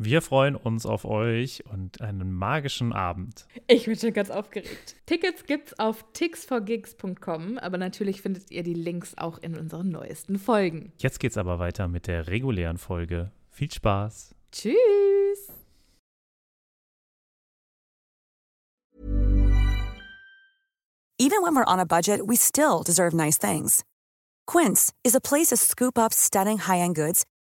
Wir freuen uns auf euch und einen magischen Abend. Ich bin schon ganz aufgeregt. Tickets gibt's auf tixforgigs.com, aber natürlich findet ihr die Links auch in unseren neuesten Folgen. Jetzt geht's aber weiter mit der regulären Folge. Viel Spaß. Tschüss. Even when we're on a budget, we still deserve nice things. Quince is a place to scoop up stunning high-end goods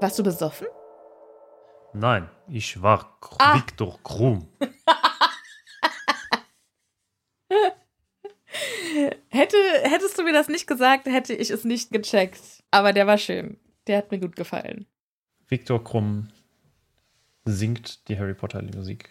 Warst du besoffen? Nein, ich war K Ah. Viktor Krumm. Hätte, hättest du mir das nicht gesagt, hätte ich es nicht gecheckt. Aber der war schön. Der hat mir gut gefallen. Viktor Krumm singt die Harry Potter Musik.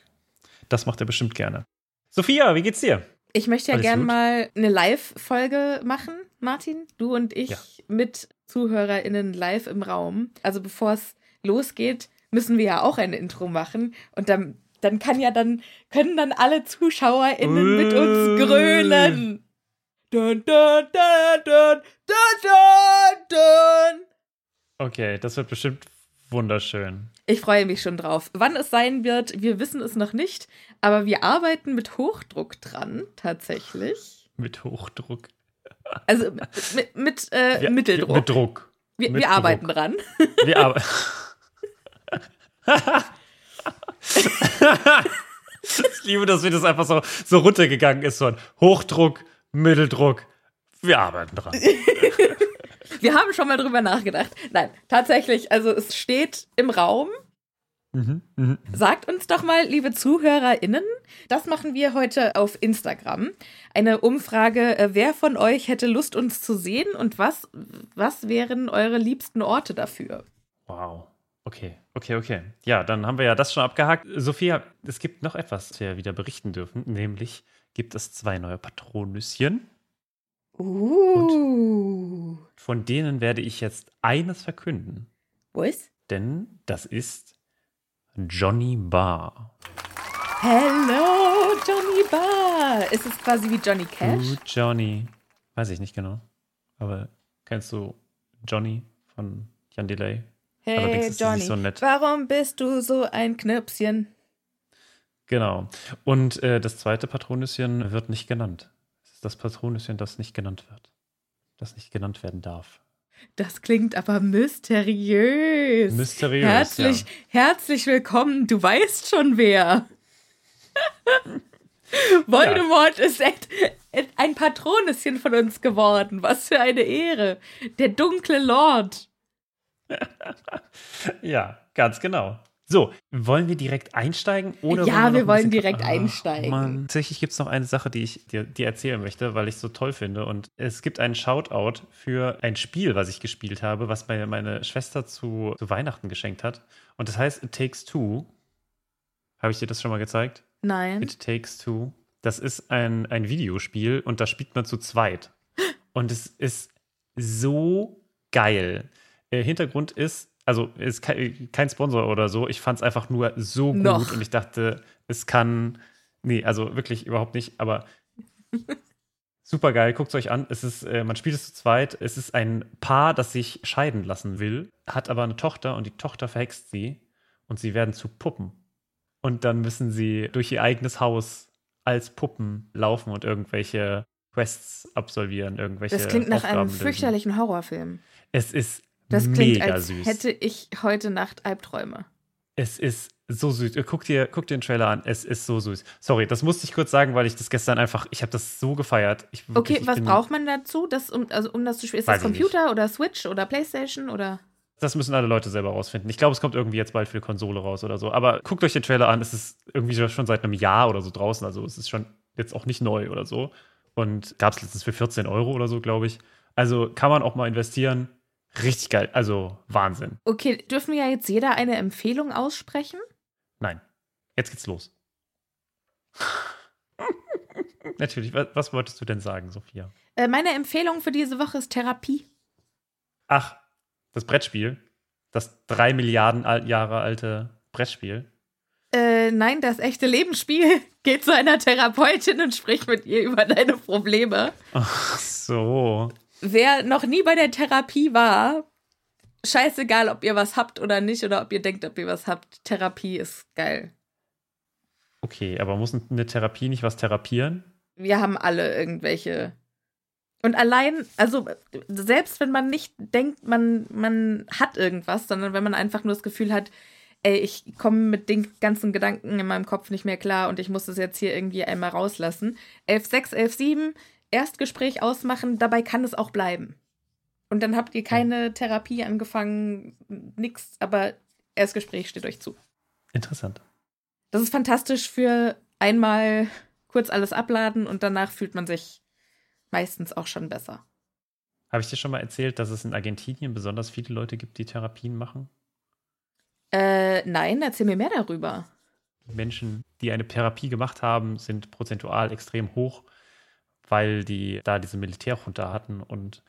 Das macht er bestimmt gerne. Sophia, wie geht's dir? Ich möchte ja Alles gern gut? mal eine Live-Folge machen, Martin. Du und ich Ja. mit ZuhörerInnen live im Raum. Also bevor es losgeht, müssen wir ja auch ein Intro machen. Und dann, dann kann ja dann, können dann alle ZuschauerInnen mit uns grölen. Dun, dun, dun, dun, dun, dun, dun. Okay, das wird bestimmt wunderschön. Ich freue mich schon drauf. Wann es sein wird, wir wissen es noch nicht, aber wir arbeiten mit Hochdruck dran, tatsächlich. Mit Hochdruck. Also mit, mit äh, Ja, Mitteldruck. Mit Druck. wir mit wir arbeiten Druck. dran. Wir, arbe ich liebe, dass mir das einfach so, so runtergegangen ist von Hochdruck, Mitteldruck. Wir arbeiten dran. Wir haben schon mal drüber nachgedacht. Nein, tatsächlich, also es steht im Raum. Mhm, mhm. Sagt uns doch mal, liebe ZuhörerInnen, das machen wir heute auf Instagram. Eine Umfrage, äh, wer von euch hätte Lust, uns zu sehen und was, was wären eure liebsten Orte dafür? Wow. Okay, okay, okay. Ja, dann haben wir ja das schon abgehakt. Sophia, es gibt noch etwas, das wir wieder berichten dürfen, nämlich gibt es zwei neue Patronüschen. Uh. Von denen werde ich jetzt eines verkünden, Wo ist? denn das ist Johnny Barr. Hello, Johnny Barr. Ist es quasi wie Johnny Cash? Uh, Johnny. Weiß ich nicht genau. Aber kennst du Johnny von Jan Delay? Allerdings Hey, ist es nicht Johnny, so nett. warum bist du so ein Knirpschen? Genau. Und äh, das zweite Patronüschen wird nicht genannt. Es ist das Patronüschen, das nicht genannt wird. Das nicht genannt werden darf. Das klingt aber mysteriös. Mysteriös. Herzlich, herzlich willkommen. Du weißt schon wer. Voldemort ist et, et, ein Patronüschen von uns geworden. Was für eine Ehre. Der dunkle Lord. Ja. ja, ganz genau. So, wollen wir direkt einsteigen? Oder Ja, wollen wir ein wollen direkt einsteigen. Mann. Tatsächlich gibt es noch eine Sache, die ich dir, dir erzählen möchte, weil ich es so toll finde. Und es gibt einen Shoutout für ein Spiel, was ich gespielt habe, was mir meine Schwester zu, zu Weihnachten geschenkt hat. Und das heißt It Takes Two. Habe ich dir das schon mal gezeigt? Nein. It Takes Two. Das ist ein, ein Videospiel und da spielt man zu zweit. Und es ist so geil. Äh, Hintergrund ist, also ist kein, kein Sponsor oder so. Ich fand es einfach nur so gut Noch. und ich dachte, es kann. Nee, also wirklich überhaupt nicht, aber super geil. Guckt es euch an. Es ist, äh, man spielt es zu zweit. Es ist ein Paar, das sich scheiden lassen will, hat aber eine Tochter und die Tochter verhext sie und sie werden zu Puppen. Und dann müssen sie durch ihr eigenes Haus als Puppen laufen und irgendwelche Quests absolvieren, irgendwelche Das klingt nach einem Aufgaben lösen. fürchterlichen Horrorfilm. Es ist Das klingt, mega als süß. hätte ich heute Nacht Albträume. Es ist so süß. Guck dir, guck dir den Trailer an. Es ist so süß. Sorry, das musste ich kurz sagen, weil ich das gestern einfach, ich habe das so gefeiert. Ich, Okay, ich was bin- braucht man dazu, das, um, also, um das zu spielen? Ist das ich Computer oder Switch oder Playstation oder? Das müssen alle Leute selber rausfinden. Ich glaube, es kommt irgendwie jetzt bald für die Konsole raus oder so. Aber guckt euch den Trailer an. Es ist irgendwie schon seit einem Jahr oder so draußen. Also es ist schon jetzt auch nicht neu oder so. Und gab es letztens für 14 Euro oder so, glaube ich. Also kann man auch mal investieren. Richtig geil. Also Wahnsinn. Okay, dürfen wir ja jetzt jeder eine Empfehlung aussprechen? Nein. Jetzt geht's los. Natürlich. Was, was wolltest du denn sagen, Sophia? Äh, meine Empfehlung für diese Woche ist Therapie. Ach, das Brettspiel. Das drei Milliarden Jahre alte Brettspiel. Äh, nein, das echte Lebensspiel. Geht zu einer Therapeutin und spricht mit ihr über deine Probleme. Ach so. Wer noch nie bei der Therapie war, scheißegal, ob ihr was habt oder nicht oder ob ihr denkt, ob ihr was habt. Therapie ist geil. Okay, aber muss eine Therapie nicht was therapieren? Wir haben alle irgendwelche. Und allein, also selbst wenn man nicht denkt, man, man hat irgendwas, sondern wenn man einfach nur das Gefühl hat, ey, ich komme mit den ganzen Gedanken in meinem Kopf nicht mehr klar und ich muss das jetzt hier irgendwie einmal rauslassen. 11.6, 11.7, Erstgespräch ausmachen, dabei kann es auch bleiben. Und dann habt ihr keine Therapie angefangen, nix, aber Erstgespräch steht euch zu. Interessant. Das ist fantastisch für einmal kurz alles abladen und danach fühlt man sich meistens auch schon besser. Habe ich dir schon mal erzählt, dass es in Argentinien besonders viele Leute gibt, die Therapien machen? Äh, nein, erzähl mir mehr darüber. Die Menschen, die eine Therapie gemacht haben, sind prozentual extrem hoch, weil die da diese Militärjunta hatten und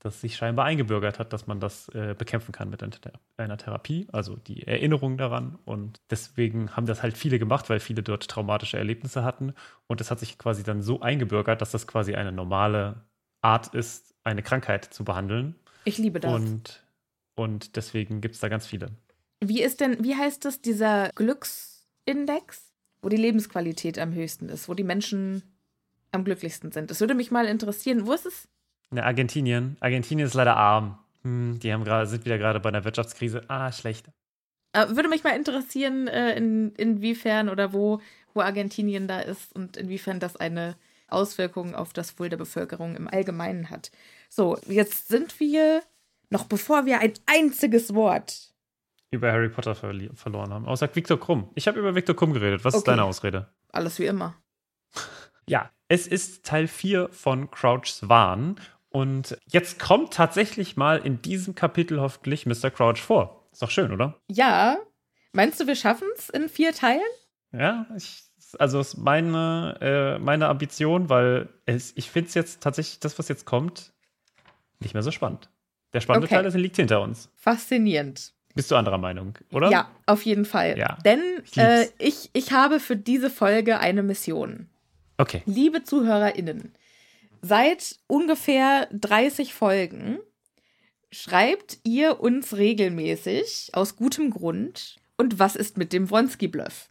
das sich scheinbar eingebürgert hat, dass man das äh, bekämpfen kann mit einer Thera- einer Therapie, also die Erinnerung daran. Und deswegen haben das halt viele gemacht, weil viele dort traumatische Erlebnisse hatten. Und es hat sich quasi dann so eingebürgert, dass das quasi eine normale Art ist, eine Krankheit zu behandeln. Ich liebe das. Und, und deswegen gibt es da ganz viele. wie ist denn, wie heißt das, dieser Glücksindex, wo die Lebensqualität am höchsten ist, wo die Menschen am glücklichsten sind? Das würde mich mal interessieren. Wo ist es? Na, Argentinien. Argentinien ist leider arm. Hm, die haben gerade, sind wieder gerade bei einer Wirtschaftskrise. Ah, schlecht. Äh, würde mich mal interessieren, äh, in, inwiefern oder wo, wo Argentinien da ist und inwiefern das eine Auswirkung auf das Wohl der Bevölkerung im Allgemeinen hat. So, jetzt sind wir, noch bevor wir ein einziges Wort über Harry Potter verli- verloren haben. Außer Victor Krumm. Ich habe über Victor Krumm geredet. Was ist Okay. deine Ausrede? Alles wie immer. Ja, es ist Teil 4 von Crouch's Wahn. Und jetzt kommt tatsächlich mal in diesem Kapitel hoffentlich Mr. Crouch vor. Ist doch schön, oder? Ja, meinst du, wir schaffen es in vier Teilen? Ja, ich, also ist meine, äh, meine Ambition, weil es, ich finde es jetzt tatsächlich, das, was jetzt kommt, nicht mehr so spannend. Der spannende Okay. Teil ist, liegt hinter uns. Faszinierend. Bist du anderer Meinung, oder? Ja, auf jeden Fall. Ja. Denn Ich äh, ich, ich habe für diese Folge eine Mission. Okay. Liebe ZuhörerInnen, seit ungefähr 30 Folgen schreibt ihr uns regelmäßig, aus gutem Grund, und was ist mit dem Wronski-Bluff?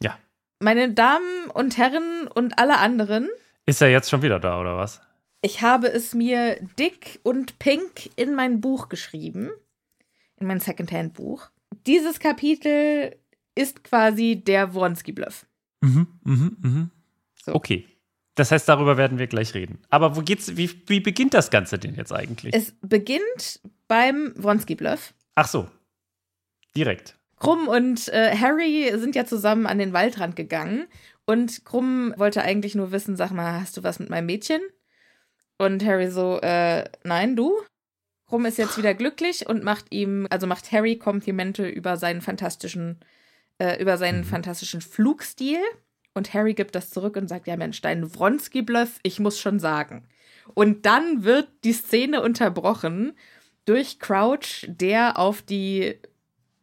Ja. Meine Damen und Herren und alle anderen, Ist er jetzt schon wieder da, oder was? ich habe es mir dick und pink in mein Buch geschrieben, in mein Secondhand-Buch. Dieses Kapitel ist quasi der Wronski-Bluff. Mhm, mhm, mhm. So. Okay. Das heißt, darüber werden wir gleich reden. Aber wo geht's, wie, wie beginnt das Ganze denn jetzt eigentlich? Es beginnt beim Wronski-Bluff. Ach so. Direkt. Krumm und äh, Harry sind ja zusammen an den Waldrand gegangen. Und Krumm wollte eigentlich nur wissen, sag mal, hast du was mit meinem Mädchen? Und Harry so, äh, nein, du? Krumm ist jetzt wieder glücklich und macht ihm, also macht Harry Komplimente über seinen fantastischen, äh, über seinen Mhm. fantastischen Flugstil. Und Harry gibt das zurück und sagt, ja Mensch, dein Wronski-Bluff, ich muss schon sagen. Und dann wird die Szene unterbrochen durch Crouch, der auf die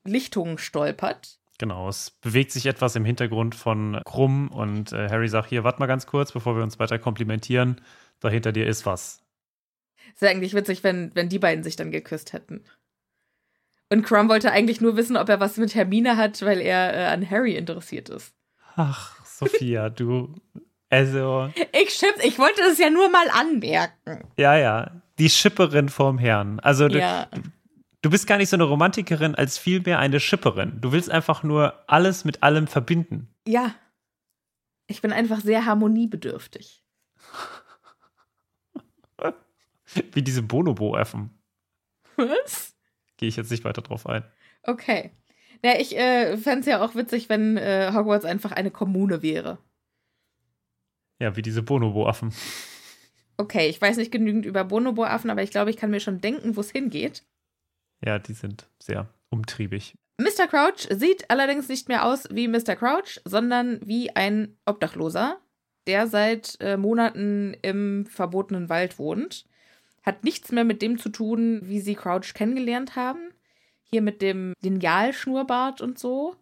Lichtung stolpert. Genau. Es bewegt sich etwas im Hintergrund von Krumm und äh, Harry sagt: Hier, warte mal ganz kurz, bevor wir uns weiter komplimentieren. Da hinter dir ist was. Es wäre eigentlich witzig, wenn, wenn die beiden sich dann geküsst hätten. Und Crumb wollte eigentlich nur wissen, ob er was mit Hermine hat, weil er äh, an Harry interessiert ist. Ach, Sophia, du. Also, Ich schimpf, ich wollte es ja nur mal anmerken. ja, ja. Die Schipperin vorm Herrn. Also, du, Ja, du bist gar nicht so eine Romantikerin, als vielmehr eine Schipperin. Du willst einfach nur alles mit allem verbinden. ja. Ich bin einfach sehr harmoniebedürftig. Wie diese Bonobo-Affen. Was? Gehe ich jetzt nicht weiter drauf ein. Okay. Ja, ich äh, fände es ja auch witzig, wenn äh, Hogwarts einfach eine Kommune wäre. Ja, wie diese Bonobo-Affen. Okay, ich weiß nicht genügend über Bonobo-Affen, aber ich glaube, ich kann mir schon denken, wo es hingeht. Ja, die sind sehr umtriebig. Mr. Crouch sieht allerdings nicht mehr aus wie Mr. Crouch, sondern wie ein Obdachloser, der seit äh, Monaten im verbotenen Wald wohnt. Hat nichts mehr mit dem zu tun, wie sie Crouch kennengelernt haben. Hier mit dem Linealschnurrbart und so.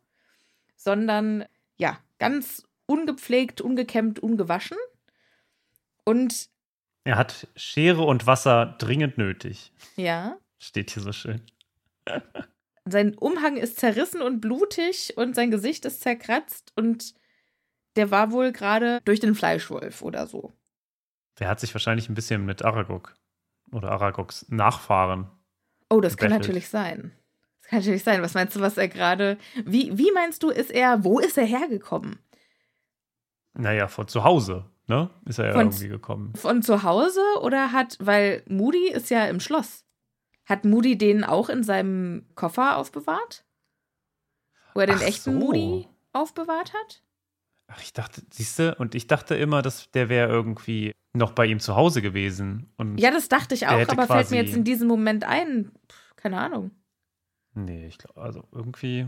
Sondern, ja, ganz ungepflegt, ungekämmt, ungewaschen. Und, Er hat Schere und Wasser dringend nötig. ja, Steht hier so schön. sein Umhang ist zerrissen und blutig und sein Gesicht ist zerkratzt und der war wohl gerade durch den Fleischwolf oder so. Der hat sich wahrscheinlich ein bisschen mit Aragog oder Aragogs Nachfahren. Oh, das kann natürlich sein. Das kann natürlich sein. Was meinst du, was er gerade. Wie, wie meinst du, ist er. Wo ist er hergekommen? Naja, von zu Hause, ne? Ist er ja irgendwie gekommen. Von zu Hause oder hat. Weil Moody ist ja im Schloss. Hat Moody den auch in seinem Koffer aufbewahrt? Wo er den Ach echten so. Moody aufbewahrt hat? Ach, ich dachte, siehst du, und ich dachte immer, dass der wäre irgendwie noch bei ihm zu Hause gewesen. Und Ja, das dachte ich auch, aber fällt mir jetzt in diesem Moment ein. Pff, keine Ahnung. Nee, ich glaube, also irgendwie.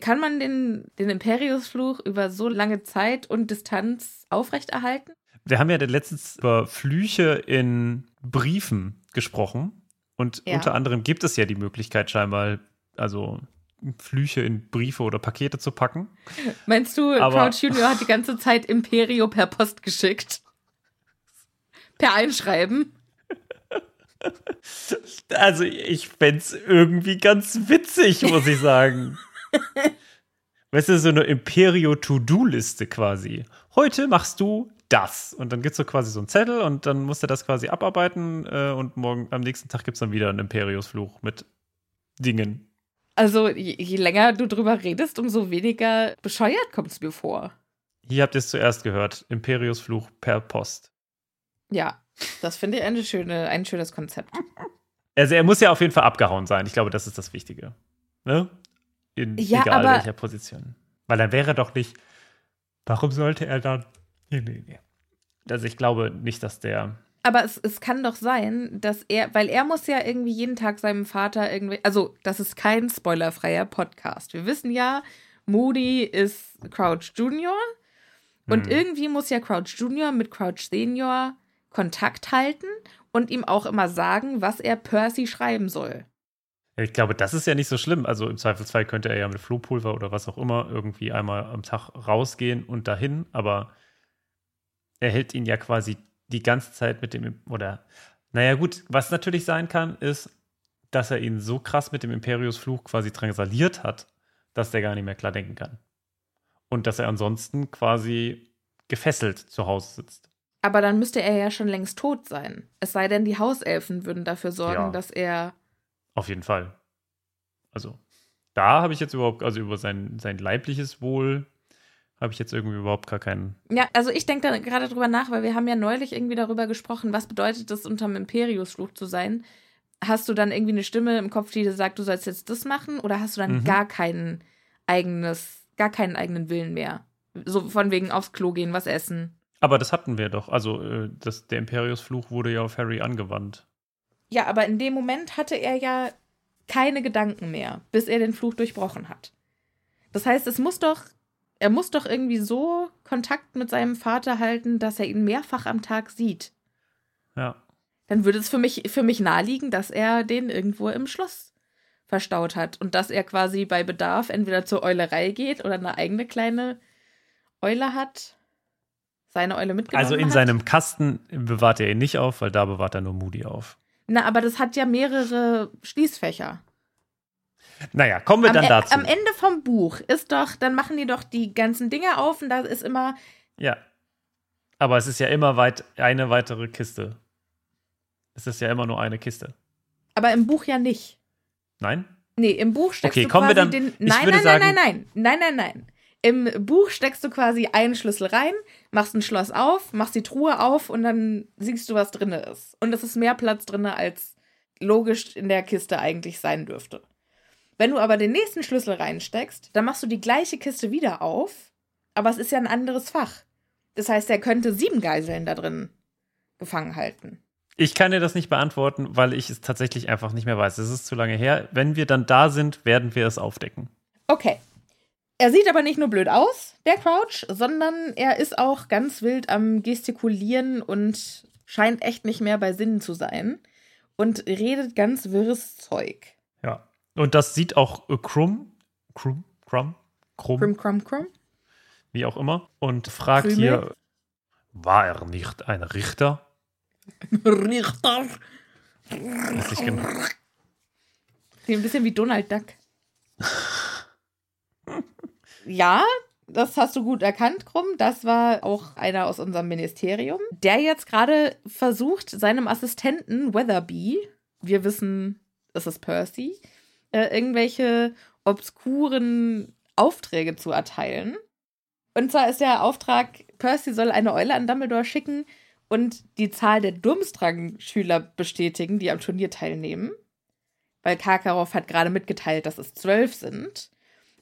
Kann man den, den Imperiusfluch über so lange Zeit und Distanz aufrechterhalten? Wir haben ja letztens über Flüche in Briefen gesprochen. Und Ja. unter anderem gibt es ja die Möglichkeit, scheinbar, also Flüche in Briefe oder Pakete zu packen. Meinst du, Aber- Crouch Junior hat die ganze Zeit Imperio per Post geschickt? Per Einschreiben? Also, ich fänd's irgendwie ganz witzig, muss ich sagen. weißt du, so eine Imperio-To-Do-Liste quasi. Heute machst du das. Und dann gibt's so quasi so einen Zettel und dann musst du das quasi abarbeiten. Äh, und morgen, am nächsten Tag gibt's dann wieder einen Imperius-Fluch mit Dingen. Also, je, je länger du drüber redest, umso weniger bescheuert kommt es mir vor. Hier habt ihr es zuerst gehört. Imperius Fluch per Post. Ja, das finde ich eine schöne, ein schönes Konzept. Also er muss ja auf jeden Fall abgehauen sein. Ich glaube, das ist das Wichtige. Ne? In Ja, egal aber- welcher Position. Weil dann wäre doch nicht. Warum sollte er dann. Nee, nee, nee. Also ich glaube nicht, dass der. Aber es, es kann doch sein, dass er, weil er muss ja irgendwie jeden Tag seinem Vater irgendwie, also das ist kein spoilerfreier Podcast. Wir wissen ja, Moody ist Crouch Junior und Hm. irgendwie muss ja Crouch Junior mit Crouch Senior Kontakt halten und ihm auch immer sagen, was er Percy schreiben soll. Ich glaube, das ist ja nicht so schlimm. Also im Zweifelsfall könnte er ja mit Flohpulver oder was auch immer irgendwie einmal am Tag rausgehen und dahin, aber er hält ihn ja quasi die ganze Zeit mit dem, oder, naja, gut, was natürlich sein kann, ist, dass er ihn so krass mit dem Imperius-Fluch quasi drangsaliert hat, dass der gar nicht mehr klar denken kann. Und dass er ansonsten quasi gefesselt zu Hause sitzt. Aber dann müsste er ja schon längst tot sein. Es sei denn, die Hauselfen würden dafür sorgen, Ja. dass er. Auf jeden Fall. Also, da habe ich jetzt überhaupt, also über sein, sein leibliches Wohl, habe ich jetzt irgendwie überhaupt gar keinen. Ja, also ich denke da gerade drüber nach, weil wir haben ja neulich irgendwie darüber gesprochen, was bedeutet es, unterm Imperius-Fluch zu sein. Hast du dann irgendwie eine Stimme im Kopf, die dir sagt, du sollst jetzt das machen, oder hast du dann Mhm. gar keinen eigenes, gar keinen eigenen Willen mehr? So von wegen aufs Klo gehen, was essen. Aber das hatten wir doch. Also, äh, das, der Imperius-Fluch wurde ja auf Harry angewandt. Ja, aber in dem Moment hatte er ja keine Gedanken mehr, bis er den Fluch durchbrochen hat. Das heißt, es muss doch, er muss doch irgendwie so Kontakt mit seinem Vater halten, dass er ihn mehrfach am Tag sieht. Ja. Dann würde es für mich, für mich naheliegen, dass er den irgendwo im Schloss verstaut hat und dass er quasi bei Bedarf entweder zur Eulerei geht oder eine eigene kleine Eule hat. Seine Eule mitgenommen Also in hat. seinem Kasten bewahrt er ihn nicht auf, weil da bewahrt er nur Moody auf. Na, aber das hat ja mehrere Schließfächer. Naja, kommen wir am, dann E- dazu. am Ende vom Buch ist doch, dann machen die doch die ganzen Dinge auf und da ist immer, Ja. Aber es ist ja immer weit eine weitere Kiste. Es ist ja immer nur eine Kiste. aber im Buch ja nicht. Nein? Nee, im Buch steckst Okay, du kommen wir quasi dann- den. Nein, nein, sagen- nein, nein, nein, nein, nein, nein. Im Buch steckst du quasi einen Schlüssel rein, machst ein Schloss auf, machst die Truhe auf und dann siehst du, was drin ist. Und es ist mehr Platz drin, als logisch in der Kiste eigentlich sein dürfte. Wenn du aber den nächsten Schlüssel reinsteckst, dann machst du die gleiche Kiste wieder auf, aber es ist ja ein anderes Fach. Das heißt, er könnte sieben Geiseln da drin gefangen halten. Ich kann dir das nicht beantworten, weil ich es tatsächlich einfach nicht mehr weiß. Es ist zu lange her. Wenn wir dann da sind, werden wir es aufdecken. Okay. Er sieht aber nicht nur blöd aus, der Crouch, sondern er ist auch ganz wild am Gestikulieren und scheint echt nicht mehr bei Sinnen zu sein und redet ganz wirres Zeug. Ja. Und das sieht auch äh, Krumm, Krumm, Krumm, Krumm, Krum, krum, krum. wie auch immer, und fragt Krümel? hier, war er nicht ein Richter? Richter. Weiß ich genau. Sieht ein bisschen wie Donald Duck. Ja, das hast du gut erkannt, Krumm. Das war auch einer aus unserem Ministerium, der jetzt gerade versucht, seinem Assistenten Weatherby, wir wissen, es ist Percy, äh, irgendwelche obskuren Aufträge zu erteilen. Und zwar ist der Auftrag, Percy soll eine Eule an Dumbledore schicken und die Zahl der Durmstrang-Schüler bestätigen, die am Turnier teilnehmen. Weil Karkaroff hat gerade mitgeteilt, dass es zwölf sind.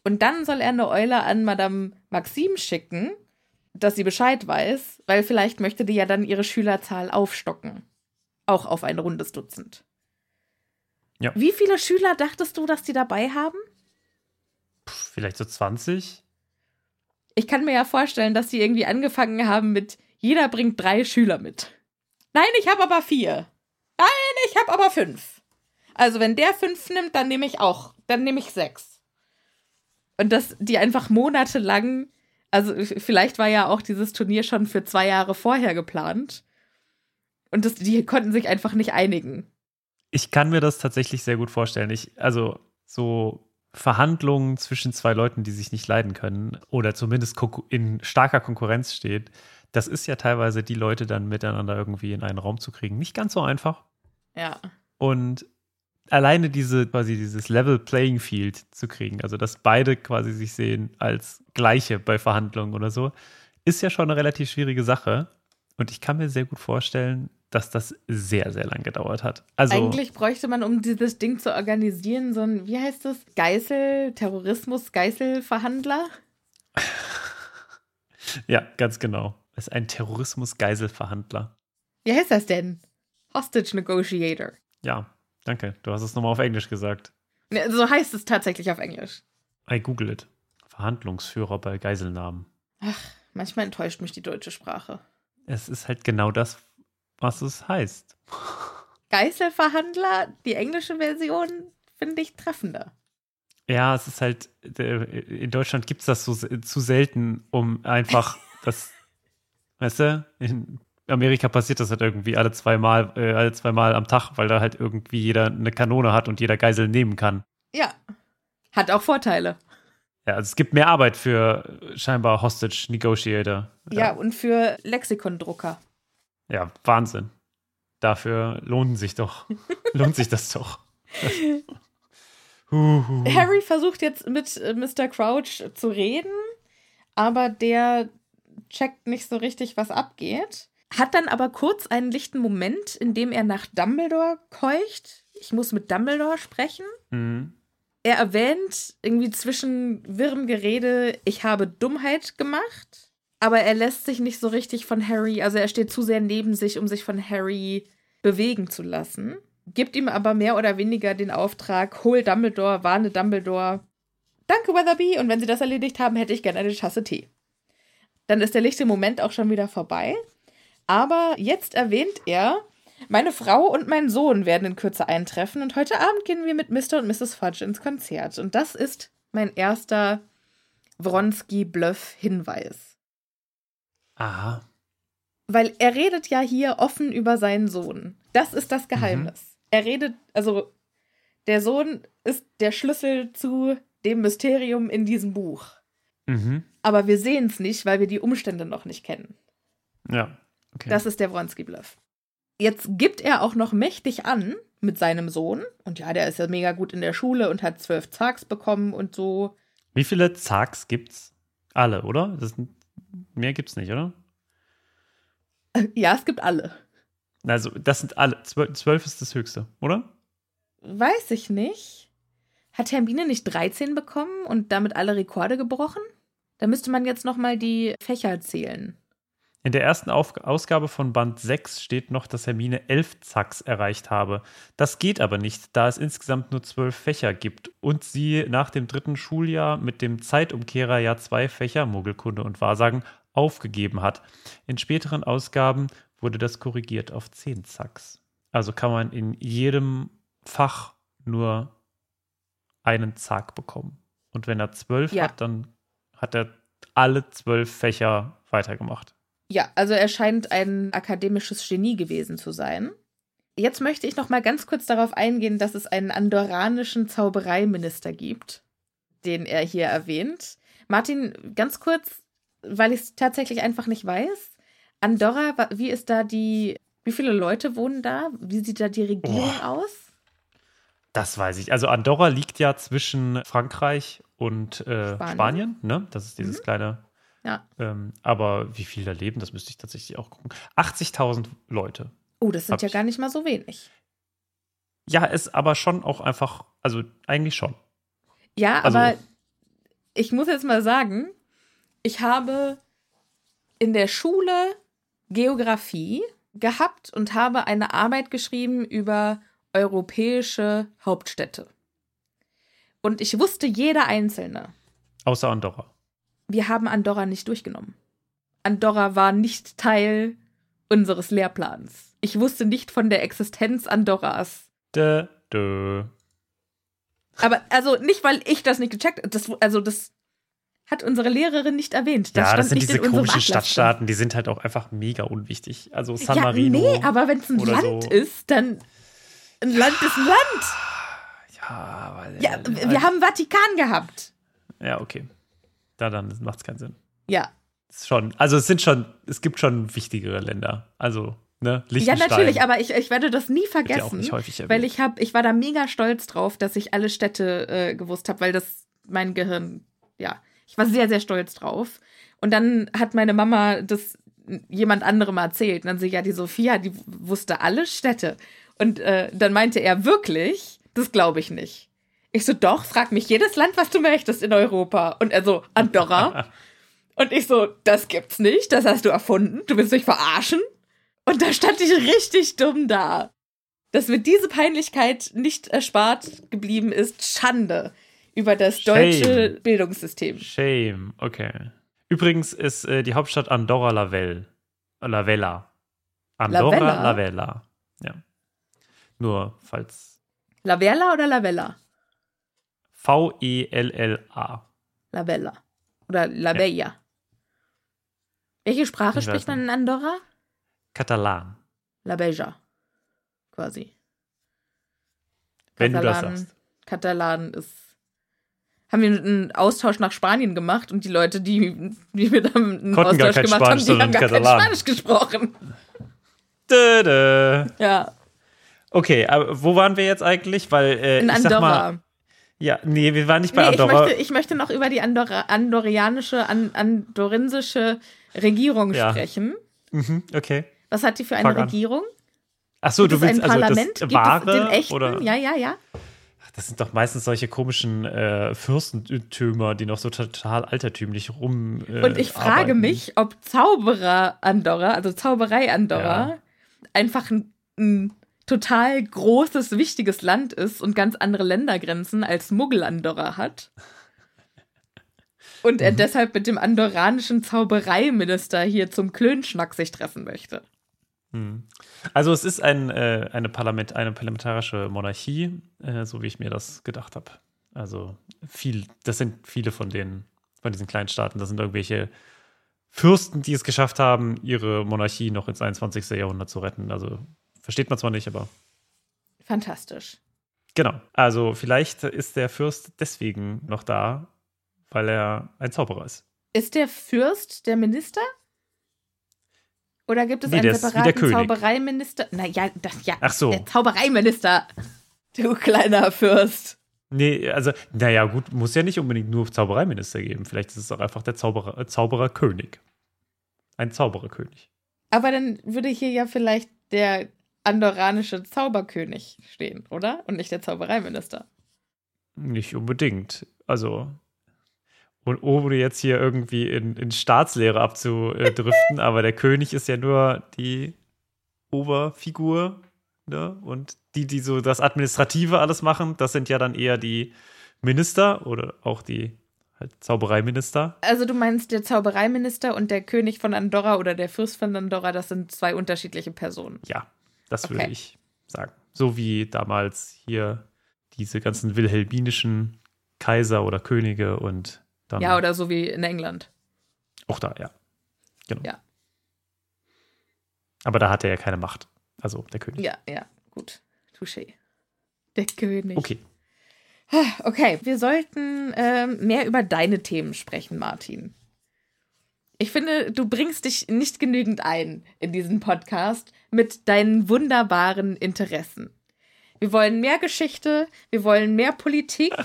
Und dann soll er eine Eule an Madame Maxime schicken, dass sie Bescheid weiß, weil vielleicht möchte die ja dann ihre Schülerzahl aufstocken. Auch auf ein rundes Dutzend. Ja. Wie viele Schüler dachtest du, dass die dabei haben? Pff, vielleicht so 20? Ich kann mir ja vorstellen, dass die irgendwie angefangen haben mit, jeder bringt drei Schüler mit. Nein, ich habe aber vier. Nein, ich habe aber fünf. Also wenn der fünf nimmt, dann nehme ich auch, dann nehme ich sechs. Und dass die einfach monatelang, also vielleicht war ja auch dieses Turnier schon für zwei Jahre vorher geplant. Und das, die konnten sich einfach nicht einigen. Ich kann mir das tatsächlich sehr gut vorstellen. Ich, also so Verhandlungen zwischen zwei Leuten, die sich nicht leiden können oder zumindest in starker Konkurrenz steht, das ist ja teilweise die Leute dann miteinander irgendwie in einen Raum zu kriegen. Nicht ganz so einfach. Ja. Und alleine diese, quasi dieses Level Playing Field zu kriegen, also dass beide quasi sich sehen als Gleiche bei Verhandlungen oder so, ist ja schon eine relativ schwierige Sache. Und ich kann mir sehr gut vorstellen, dass das sehr, sehr lang gedauert hat. Also, Eigentlich bräuchte man, um dieses Ding zu organisieren, so ein, wie heißt das? Geißel, Terrorismus, Geißelverhandler? ja, ganz genau. Es ist ein Terrorismus-Geiselverhandler. Wie heißt das denn? Hostage Negotiator. Ja, danke. Du hast es nochmal auf Englisch gesagt. So heißt es tatsächlich auf Englisch. I google it. Verhandlungsführer bei Geiselnahmen. Ach, manchmal enttäuscht mich die deutsche Sprache. Es ist halt genau das, was es heißt. Geiselverhandler, die englische Version, finde ich treffender. Ja, es ist halt, in Deutschland gibt es das so zu selten, um einfach das, weißt du, in Amerika passiert das halt irgendwie alle zweimal, äh, alle zweimal am Tag, weil da halt irgendwie jeder eine Kanone hat und jeder Geisel nehmen kann. Ja. Hat auch Vorteile. Ja, also es gibt mehr Arbeit für scheinbar Hostage Negotiator. Ja, ja und für Lexikondrucker. Ja, Wahnsinn. Dafür lohnt sich doch. lohnt sich das doch. Harry versucht jetzt mit äh, Mr. Crouch zu reden, aber der checkt nicht so richtig, was abgeht. Hat dann aber kurz einen lichten Moment, in dem er nach Dumbledore keucht. Ich muss mit Dumbledore sprechen. Mhm. Er erwähnt irgendwie zwischen wirrem Gerede, ich habe Dummheit gemacht. Aber er lässt sich nicht so richtig von Harry, also er steht zu sehr neben sich, um sich von Harry bewegen zu lassen. Gibt ihm aber mehr oder weniger den Auftrag, hol Dumbledore, warne Dumbledore. Danke, Weatherby, und wenn Sie das erledigt haben, hätte ich gerne eine Tasse Tee. Dann ist der lichte Moment auch schon wieder vorbei. Aber jetzt erwähnt er, meine Frau und mein Sohn werden in Kürze eintreffen und heute Abend gehen wir mit Mr. und Mrs. Fudge ins Konzert. Und das ist mein erster Wronski-Bluff-Hinweis. Aha. Weil er redet ja hier offen über seinen Sohn. Das ist das Geheimnis. Mhm. Er redet, also der Sohn ist der Schlüssel zu dem Mysterium in diesem Buch. Mhm. Aber wir sehen es nicht, weil wir die Umstände noch nicht kennen. Ja. Okay. Das ist der Wronski-Bluff. Jetzt gibt er auch noch mächtig an mit seinem Sohn. Und ja, der ist ja mega gut in der Schule und hat zwölf Zags bekommen und so. Wie viele Zags gibt's? Alle, oder? Das, mehr gibt's nicht, oder? Ja, es gibt alle. Also, das sind alle. Zwölf ist das höchste, oder? Weiß ich nicht. Hat Hermine nicht 13 bekommen und damit alle Rekorde gebrochen? Da müsste man jetzt noch mal die Fächer zählen. In der ersten Auf Ausgabe von Band 6 steht noch, dass Hermine elf Zacks erreicht habe. Das geht aber nicht, da es insgesamt nur zwölf Fächer gibt und sie nach dem dritten Schuljahr mit dem Zeitumkehrer ja zwei Fächer, Muggelkunde und Wahrsagen, aufgegeben hat. In späteren Ausgaben wurde das korrigiert auf zehn Zacks. Also kann man in jedem Fach nur einen Zack bekommen. Und wenn er zwölf ja. hat, dann hat er alle zwölf Fächer weitergemacht. Ja, also er scheint ein akademisches Genie gewesen zu sein. Jetzt möchte ich noch mal ganz kurz darauf eingehen, dass es einen andorranischen Zaubereiminister gibt, den er hier erwähnt. Martin, ganz kurz, weil ich es tatsächlich einfach nicht weiß. Andorra, wie ist da die, wie viele Leute wohnen da? Wie sieht da die Regierung oh, aus? Das weiß ich. Also Andorra liegt ja zwischen Frankreich und äh, Spanien. Spanien. ne? Das ist dieses mhm. kleine ja. Ähm, aber wie viel da leben, das müsste ich tatsächlich auch gucken. 80.000 Leute. Oh, das sind ja gar nicht mal so wenig. Ja, ist aber schon auch einfach, also eigentlich schon. Ja, also, aber ich muss jetzt mal sagen, ich habe in der Schule Geografie gehabt und habe eine Arbeit geschrieben über europäische Hauptstädte. Und ich wusste jede einzelne. Außer Andorra wir haben Andorra nicht durchgenommen. Andorra war nicht Teil unseres Lehrplans. Ich wusste nicht von der Existenz Andorras. Dö, dö. Aber also nicht, weil ich das nicht gecheckt habe. Also das hat unsere Lehrerin nicht erwähnt. Das ja, das sind diese komischen Stadtstaaten, die sind halt auch einfach mega unwichtig. Also San ja, Marino. Nee, aber wenn es ein Land so. ist, dann ein Land ist ein Land. Ja, weil, ja, wir haben Vatikan gehabt. Ja, okay. Da dann macht es keinen Sinn. Ja. Ist schon, also es sind schon, es gibt schon wichtigere Länder. Also Ne? Ja, natürlich, aber ich, ich werde das nie Wird ja auch vergessen, nicht weil ich hab, ich war da mega stolz drauf, dass ich alle Städte äh, gewusst habe, weil das mein Gehirn, ja, ich war sehr, sehr stolz drauf. Und dann hat meine Mama das jemand anderem erzählt. Und dann so, ja, die Sophia, die wusste alle Städte. Und äh, dann meinte er wirklich, das glaube ich nicht. Ich so, doch, frag mich jedes Land, was du möchtest in Europa. Und er so, Andorra. Und ich so, das gibt's nicht, das hast du erfunden, du willst mich verarschen? Und da stand ich richtig dumm da. Dass mir diese Peinlichkeit nicht erspart geblieben ist, Schande über das deutsche Shame. Bildungssystem. Shame, okay. Übrigens ist äh, die Hauptstadt Andorra la Vella. La Vella. Andorra Vella? la Vella. Ja. Nur falls. Lavella oder Lavella? V-E-L-L-A. Lavella. Oder Lavella. Welche Sprache Ich weiß spricht man in Andorra? Katalan. La Beja. Quasi. Wenn du das Katalan- sagst. Katalan ist. Haben wir einen Austausch nach Spanien gemacht und die Leute, die, die wir da einen Konnten Austausch gemacht Spanisch, haben, die haben gar sondern kein Katalan. Spanisch gesprochen. Dö, dö. Ja, Okay, aber wo waren wir jetzt eigentlich? Weil äh, in ich sag mal, Andorra. Ja, nee, wir waren nicht bei Nee, ich Andorra. möchte, ich möchte noch über die Andorra, andorianische, an, andorinsische Regierung Ja. sprechen. mhm, okay. Was hat die für eine Fang an. Regierung? Ach so, Gibt du es willst ein also Parlament? das Gibt wahre den echten? oder Ja, ja, ja. das sind doch meistens solche komischen äh, Fürstentümer, die noch so total altertümlich rum. Äh, Und ich frage arbeiten. mich, ob Zauberer Andorra, also Zauberei Andorra, Ja. einfach ein, ein total großes, wichtiges Land ist und ganz andere Ländergrenzen als Muggel Andorra hat. Und Mhm. er deshalb mit dem andorranischen Zaubereiminister hier zum Klönschnack sich treffen möchte. Hm. Also es ist ein, äh, eine, Parlament, eine parlamentarische Monarchie, äh, so wie ich mir das gedacht habe. Also viel, das sind viele von den, von diesen kleinen Staaten. Das sind irgendwelche Fürsten, die es geschafft haben, ihre Monarchie noch ins 21. Jahrhundert zu retten. Also versteht man zwar nicht, aber Fantastisch. genau. Also vielleicht ist der Fürst deswegen noch da, weil er ein Zauberer ist. Ist der Fürst der Minister? Oder gibt es Nee, einen separaten. Zaubereiminister? Naja, das ja. Ach so. Der Zaubereiminister. Du kleiner Fürst. Nee, also, naja, gut, muss ja nicht unbedingt nur Zaubereiminister geben. Vielleicht ist es auch einfach der Zauberer, Zaubererkönig. Ein Zaubererkönig. Aber dann würde hier ja vielleicht der andorranische Zauberkönig stehen, oder? Und nicht der Zaubereiminister. Nicht unbedingt. Also, und ohne jetzt hier irgendwie in, in Staatslehre abzudriften, aber der König ist ja nur die Oberfigur, ne? Und die, die so das Administrative alles machen, das sind ja dann eher die Minister oder auch die halt Zaubereiminister. Also du meinst, der Zaubereiminister und der König von Andorra oder der Fürst von Andorra, das sind zwei unterschiedliche Personen. Ja, das würde Okay. ich sagen. So wie damals hier diese ganzen wilhelminischen Kaiser oder Könige und dann Ja, oder so wie in England. auch da, ja. Genau. Ja. Aber da hat er ja keine Macht. Also der König. Ja, ja, gut. Touché. Der König. Okay. Okay, wir sollten ähm, mehr über deine Themen sprechen, Martin. Ich finde, du bringst dich nicht genügend ein in diesen Podcast mit deinen wunderbaren Interessen. Wir wollen mehr Geschichte, wir wollen mehr Politik.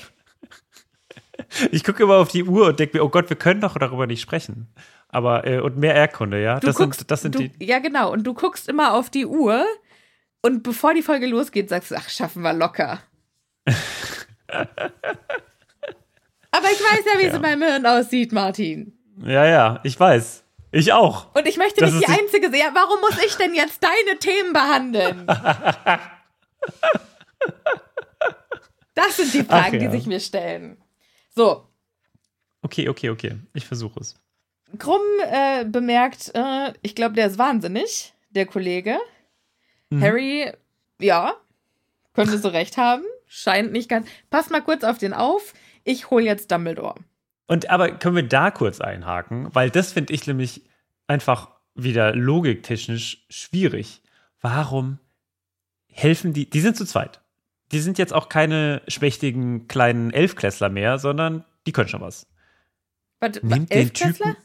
Ich gucke immer auf die Uhr und denke mir, oh Gott, wir können doch darüber nicht sprechen. Aber, äh, und mehr Erdkunde, ja. Du Das guckst, sind, das sind du, die. Ja, genau. Und du guckst immer auf die Uhr und bevor die Folge losgeht, sagst du, ach, schaffen wir locker. Aber ich weiß ja, wie es Ja. in meinem Hirn aussieht, Martin. Ja, ja, ich weiß. Ich auch. Und ich möchte Das nicht die die- Einzige sein. Ja, warum muss ich denn jetzt deine Themen behandeln? Das sind die Fragen, Ach ja. die sich mir stellen. So, Okay, okay, okay. Ich versuche es. Krumm äh, bemerkt, äh, ich glaube, der ist wahnsinnig, der Kollege. Mhm. Harry, ja, könnte so recht haben. Scheint nicht ganz. Pass mal kurz auf den auf. Ich hol jetzt Dumbledore. Und aber können wir da kurz einhaken, weil das finde ich nämlich einfach wieder logiktechnisch schwierig. Warum helfen die? Die sind zu zweit. Die sind jetzt auch keine schmächtigen kleinen Elfklässler mehr, sondern die können schon was. Warte, Nimmt den Elfklässler? Typen.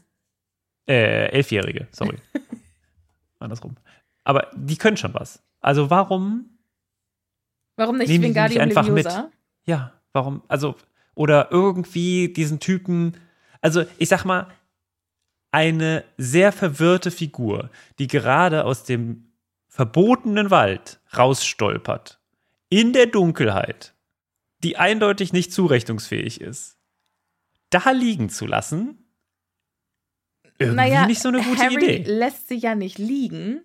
Äh, Elfjährige, sorry. Andersrum. aber die können schon was. Also warum Warum nicht Wingardium einfach mit? Leviosa? Ja, warum? Also, oder irgendwie diesen Typen. Also, ich sag mal, eine sehr verwirrte Figur, die gerade aus dem verbotenen Wald rausstolpert, in der Dunkelheit, die eindeutig nicht zurechnungsfähig ist, da liegen zu lassen, irgendwie naja, nicht so eine gute Harry Idee. lässt sie ja nicht liegen,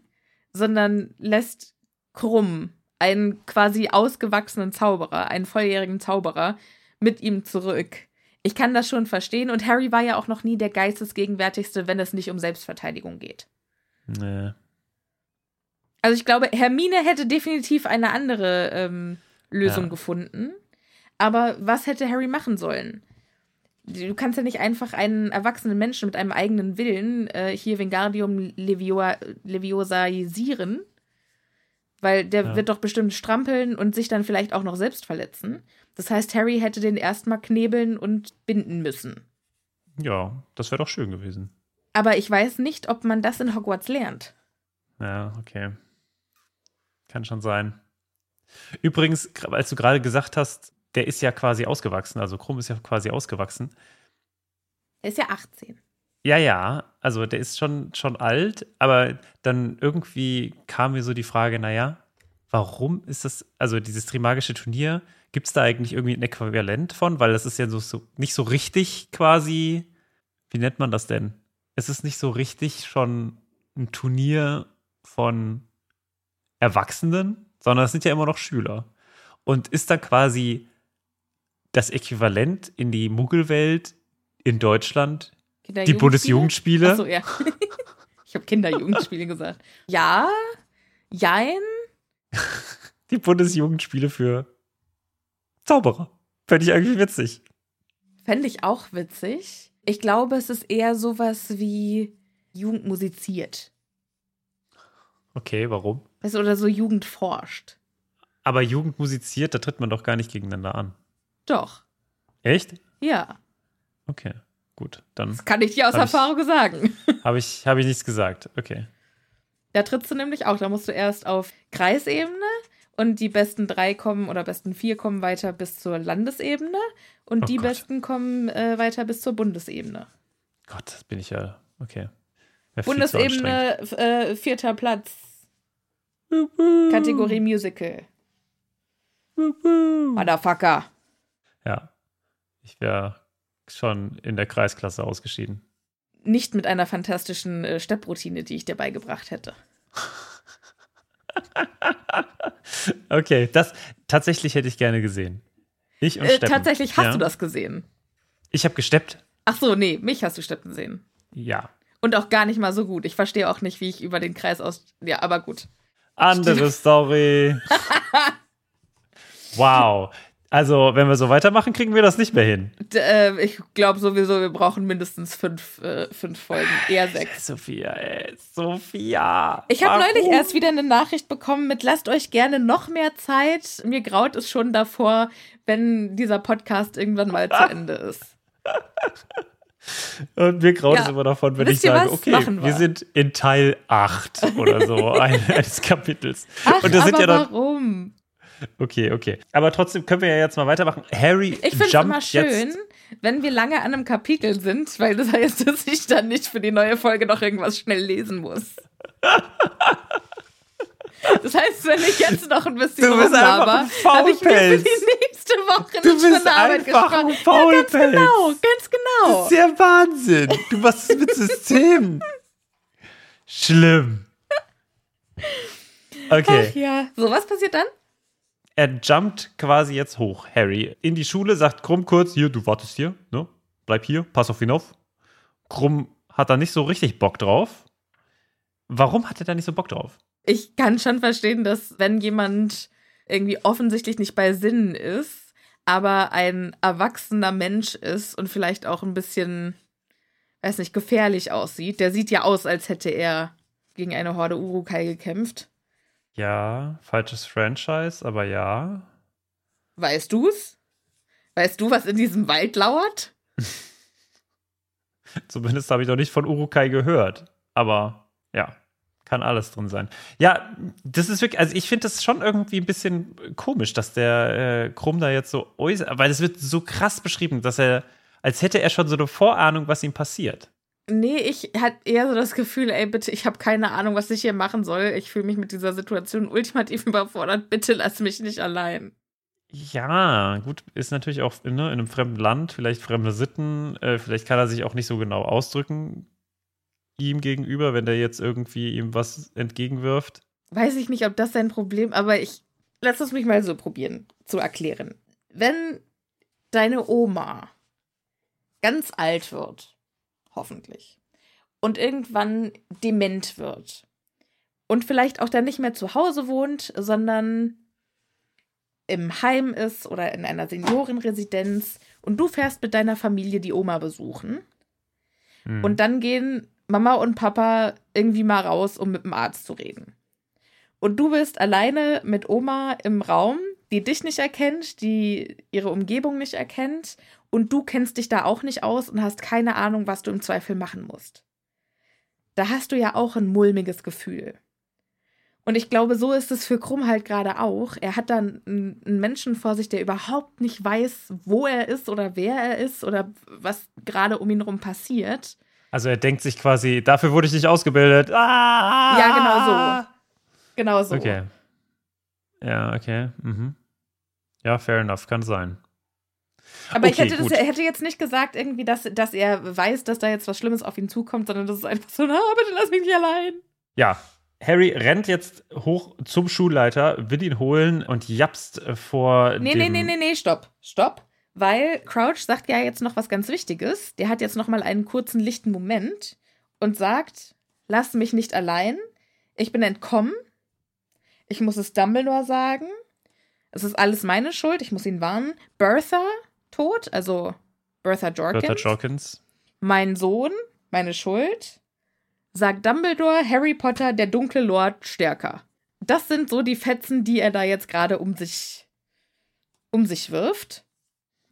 sondern lässt Krumm, einen quasi ausgewachsenen Zauberer, einen volljährigen Zauberer, mit ihm zurück. Ich kann das schon verstehen und Harry war ja auch noch nie der geistesgegenwärtigste, wenn es nicht um Selbstverteidigung geht. Nee. Also ich glaube, Hermine hätte definitiv eine andere ähm, Lösung Ja. gefunden. Aber was hätte Harry machen sollen? Du kannst ja nicht einfach einen erwachsenen Menschen mit einem eigenen Willen äh, hier Wingardium Leviosa Leviosaisieren, weil der Ja. wird doch bestimmt strampeln und sich dann vielleicht auch noch selbst verletzen. Das heißt, Harry hätte den erstmal knebeln und binden müssen. Ja, das wäre doch schön gewesen. Aber ich weiß nicht, ob man das in Hogwarts lernt. Ja, okay. Kann schon sein. Übrigens, als du gerade gesagt hast, der ist ja quasi ausgewachsen, also Krumm ist ja quasi ausgewachsen. Er ist ja 18. Ja, ja, also der ist schon, schon alt, aber dann irgendwie kam mir so die Frage, naja, warum ist das, also dieses Trimagische Turnier, gibt es da eigentlich irgendwie ein Äquivalent von? Weil das ist ja so, so nicht so richtig quasi, wie nennt man das denn? Es ist nicht so richtig schon ein Turnier von Erwachsenen, sondern es sind ja immer noch Schüler. Und ist dann quasi das Äquivalent in die Muggelwelt in Deutschland die? Bundesjugendspiele? Achso, ja. ich habe Kinderjugendspiele gesagt. Ja, jein. Die Bundesjugendspiele für Zauberer. Fände ich eigentlich witzig. Fände ich auch witzig. Ich glaube, es ist eher sowas wie Jugend musiziert. Okay, warum? Weißt oder so Jugend forscht. Aber Jugend musiziert, da tritt man doch gar nicht gegeneinander an. Doch. Echt? Ja. Okay, gut. Dann Das kann ich dir aus Hab ich- Erfahrung sagen. habe ich, hab ich nichts gesagt. Okay. Da trittst du nämlich auch. Da musst du erst auf Kreisebene und die besten drei kommen oder besten vier kommen weiter bis zur Landesebene und Oh die Gott. besten kommen äh, weiter bis zur Bundesebene. Gott, das bin ich ja. Okay. Bundesebene, äh, vierter Platz. Kategorie Musical. Motherfucker. Ja. Ich wäre schon in der Kreisklasse ausgeschieden. Nicht mit einer fantastischen äh, Stepproutine, die ich dir beigebracht hätte. Okay, das tatsächlich hätte ich gerne gesehen. Ich und Äh, Steppen. tatsächlich hast ja. du das gesehen. Ich habe gesteppt. Ach so, nee, mich hast du steppen sehen. Ja. Und auch gar nicht mal so gut. Ich verstehe auch nicht, wie ich über den Kreis aus. Ja, aber gut. Andere Story. wow. Also, wenn wir so weitermachen, kriegen wir das nicht mehr hin. D äh, ich glaube sowieso, wir brauchen mindestens fünf, äh, fünf Folgen, eher sechs. Sophia, ey, Sophia. Ich habe neulich erst wieder eine Nachricht bekommen mit lasst euch gerne noch mehr Zeit. Mir graut es schon davor, wenn dieser Podcast irgendwann mal zu Ende ist. Und mir graut Ja. es immer davon, wenn Wisst ich sage, was? okay, wir wir. sind in Teil 8 oder so ein- eines Kapitels. Ach, Und das sind aber ja dann. warum? Okay, okay. Aber trotzdem können wir ja jetzt mal weitermachen. Harry Ich finde es immer schön, jetzt. wenn wir lange an einem Kapitel sind, weil das heißt, dass ich dann nicht für die neue Folge noch irgendwas schnell lesen muss. Das heißt, wenn ich jetzt noch ein bisschen Du bist rumlaber, ein habe ich mir für die nächste Woche Du nicht von bist der Arbeit einfach gespart. ein Ja, Faulpelz. ganz genau, ganz genau. Das ist ja Wahnsinn. Du machst es mit System. Schlimm. Okay. Ach ja. So, was passiert dann? Er jumpt quasi jetzt hoch, Harry, in die Schule, sagt Krumm kurz, hier, du wartest hier, ne? Bleib hier, pass auf ihn auf. Krumm hat da nicht so richtig Bock drauf. Warum hat er da nicht so Bock drauf? Ich kann schon verstehen, dass wenn jemand irgendwie offensichtlich nicht bei Sinnen ist, aber ein erwachsener Mensch ist und vielleicht auch ein bisschen, weiß nicht, gefährlich aussieht. Der sieht ja aus, als hätte er gegen eine Horde Urukai gekämpft. Ja, falsches Franchise, aber ja. Weißt du's? Weißt du, was in diesem Wald lauert? Zumindest habe ich noch nicht von Urukai gehört. Aber ja, Kann alles drin sein. Ja, das ist wirklich, also ich finde das schon irgendwie ein bisschen komisch, dass der äh, Krumm da jetzt so äußert, weil es wird so krass beschrieben, dass er, als hätte er schon so eine Vorahnung, was ihm passiert. Nee, ich hatte eher so das Gefühl, ey, bitte, ich habe keine Ahnung, was ich hier machen soll. Ich fühle mich mit dieser Situation ultimativ überfordert. Bitte lass mich nicht allein. Ja, gut, ist natürlich auch ne, in einem fremden Land, vielleicht fremde Sitten, äh, vielleicht kann er sich auch nicht so genau ausdrücken ihm gegenüber, wenn der jetzt irgendwie ihm was entgegenwirft? Weiß ich nicht, ob das sein Problem, aber ich lass es mich mal so probieren zu erklären. Wenn deine Oma ganz alt wird, hoffentlich, und irgendwann dement wird und vielleicht auch dann nicht mehr zu Hause wohnt, sondern im Heim ist oder in einer Seniorenresidenz und du fährst mit deiner Familie die Oma besuchen. Hm. Und dann gehen Mama und Papa irgendwie mal raus, um mit dem Arzt zu reden. Und du bist alleine mit Oma im Raum, die dich nicht erkennt, die ihre Umgebung nicht erkennt und du kennst dich da auch nicht aus und hast keine Ahnung, was du im Zweifel machen musst. Da hast du ja auch ein mulmiges Gefühl. Und ich glaube, so ist es für Krumm halt gerade auch. Er hat dann einen Menschen vor sich, der überhaupt nicht weiß, wo er ist oder wer er ist oder was gerade um ihn herum passiert. Also er denkt sich quasi, dafür wurde ich nicht ausgebildet. Ah! Ja, genau so. Genau so. Okay. Ja, okay. Mhm. Ja, fair enough, kann sein. Aber okay, ich hätte, das, hätte jetzt nicht gesagt, irgendwie, dass, dass er weiß, dass da jetzt was Schlimmes auf ihn zukommt, sondern das ist einfach so, na, bitte lass mich nicht allein. Ja, Harry rennt jetzt hoch zum Schulleiter, will ihn holen und japst vor nee, dem... Nee, nee, nee, nee, stopp, stopp. Weil Crouch sagt ja jetzt noch was ganz Wichtiges. Der hat jetzt noch mal einen kurzen lichten Moment und sagt: Lass mich nicht allein. Ich bin entkommen. Ich muss es Dumbledore sagen. Es ist alles meine Schuld. Ich muss ihn warnen. Bertha tot, also Bertha Jorkins. Bertha Jorkins. Mein Sohn, meine Schuld. Sagt Dumbledore, Harry Potter, der dunkle Lord, stärker. Das sind so die Fetzen, die er da jetzt gerade um sich um sich wirft.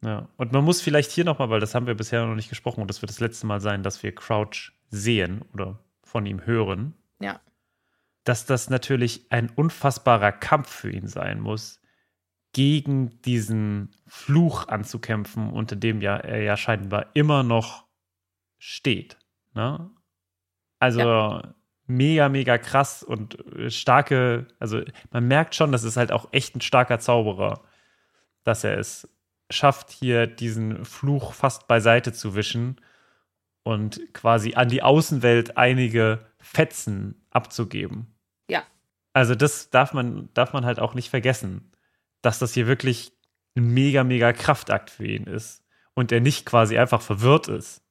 Ja, und man muss vielleicht hier nochmal, weil das haben wir bisher noch nicht gesprochen und das wird das letzte Mal sein, dass wir Crouch sehen oder von ihm hören. Ja. Dass das natürlich ein unfassbarer Kampf für ihn sein muss, gegen diesen Fluch anzukämpfen, unter dem ja er ja scheinbar immer noch steht. Ne? Also ja. mega, mega krass und starke, also man merkt schon, das ist halt auch echt ein starker Zauberer, dass er ist schafft, hier diesen Fluch fast beiseite zu wischen und quasi an die Außenwelt einige Fetzen abzugeben. Ja. Also das darf man, darf man halt auch nicht vergessen, dass das hier wirklich ein mega, mega Kraftakt für ihn ist und er nicht quasi einfach verwirrt ist.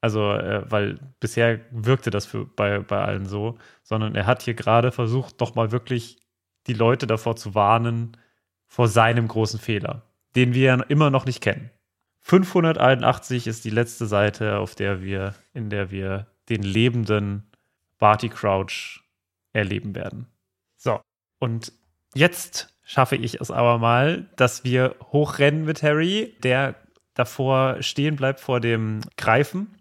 Also, äh, weil bisher wirkte das für, bei, bei allen so, sondern er hat hier gerade versucht, doch mal wirklich die Leute davor zu warnen, vor seinem großen Fehler den wir immer noch nicht kennen. 581 ist die letzte Seite, auf der wir, in der wir den lebenden Barty Crouch erleben werden. So, und jetzt schaffe ich es aber mal, dass wir hochrennen mit Harry, der davor stehen bleibt vor dem Greifen.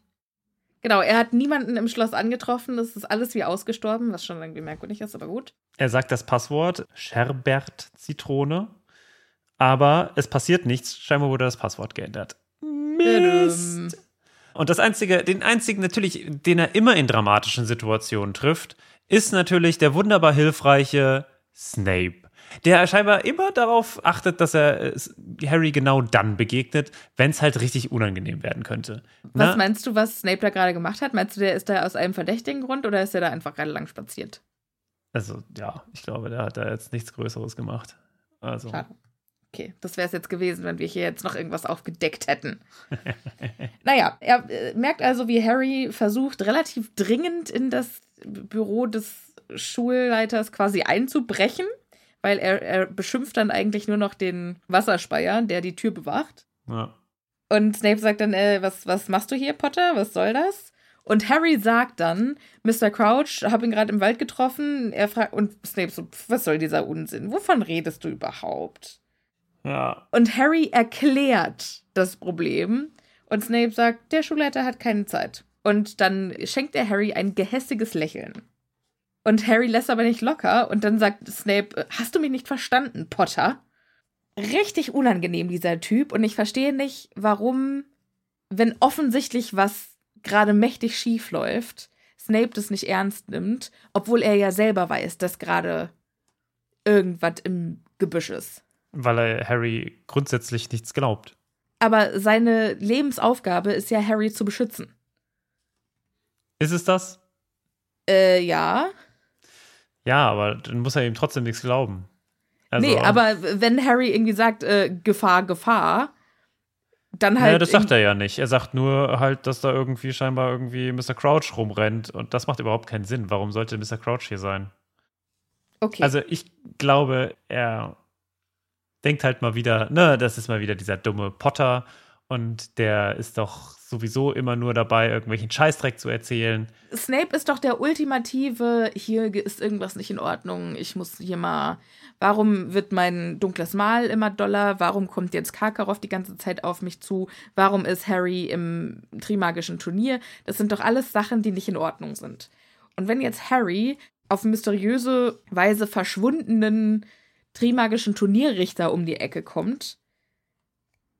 Genau, er hat niemanden im Schloss angetroffen. Das ist alles wie ausgestorben, was schon irgendwie merkwürdig ist, aber gut. Er sagt das Passwort Sherbert Zitrone aber es passiert nichts. Scheinbar wurde das Passwort geändert. Mist. Und das einzige, den einzigen natürlich, den er immer in dramatischen Situationen trifft, ist natürlich der wunderbar hilfreiche Snape. Der scheinbar immer darauf achtet, dass er Harry genau dann begegnet, wenn es halt richtig unangenehm werden könnte. Was Na? meinst du, was Snape da gerade gemacht hat? Meinst du, der ist da aus einem verdächtigen Grund oder ist er da einfach gerade lang spaziert? Also, ja, ich glaube, der hat da jetzt nichts Größeres gemacht. Also. Schade. Okay, das wäre es jetzt gewesen, wenn wir hier jetzt noch irgendwas aufgedeckt hätten. naja, er äh, merkt also, wie Harry versucht, relativ dringend in das Büro des Schulleiters quasi einzubrechen, weil er, er beschimpft dann eigentlich nur noch den Wasserspeier, der die Tür bewacht. Ja. Und Snape sagt dann, äh, was, was machst du hier, Potter? Was soll das? Und Harry sagt dann, Mr. Crouch, hab ihn gerade im Wald getroffen. Er fragt, und Snape so, was soll dieser Unsinn? Wovon redest du überhaupt? Ja. Und Harry erklärt das Problem und Snape sagt, der Schulleiter hat keine Zeit. Und dann schenkt er Harry ein gehässiges Lächeln. Und Harry lässt aber nicht locker und dann sagt Snape, hast du mich nicht verstanden, Potter? Richtig unangenehm, dieser Typ. Und ich verstehe nicht, warum, wenn offensichtlich was gerade mächtig schief läuft, Snape das nicht ernst nimmt, obwohl er ja selber weiß, dass gerade irgendwas im Gebüsch ist. Weil er Harry grundsätzlich nichts glaubt. Aber seine Lebensaufgabe ist ja, Harry zu beschützen. Ist es das? Äh, ja. Ja, aber dann muss er ihm trotzdem nichts glauben. Also, nee, aber wenn Harry irgendwie sagt, äh, Gefahr, Gefahr, dann halt. Ja, das sagt er ja nicht. Er sagt nur halt, dass da irgendwie scheinbar irgendwie Mr. Crouch rumrennt und das macht überhaupt keinen Sinn. Warum sollte Mr. Crouch hier sein? Okay. Also ich glaube, er denkt halt mal wieder, ne, das ist mal wieder dieser dumme Potter und der ist doch sowieso immer nur dabei, irgendwelchen Scheißdreck zu erzählen. Snape ist doch der ultimative, hier ist irgendwas nicht in Ordnung, ich muss hier mal, warum wird mein dunkles Mal immer doller, warum kommt jetzt Karkaroff die ganze Zeit auf mich zu, warum ist Harry im Trimagischen Turnier, das sind doch alles Sachen, die nicht in Ordnung sind. Und wenn jetzt Harry auf mysteriöse Weise verschwundenen Trimagischen Turnierrichter um die Ecke kommt,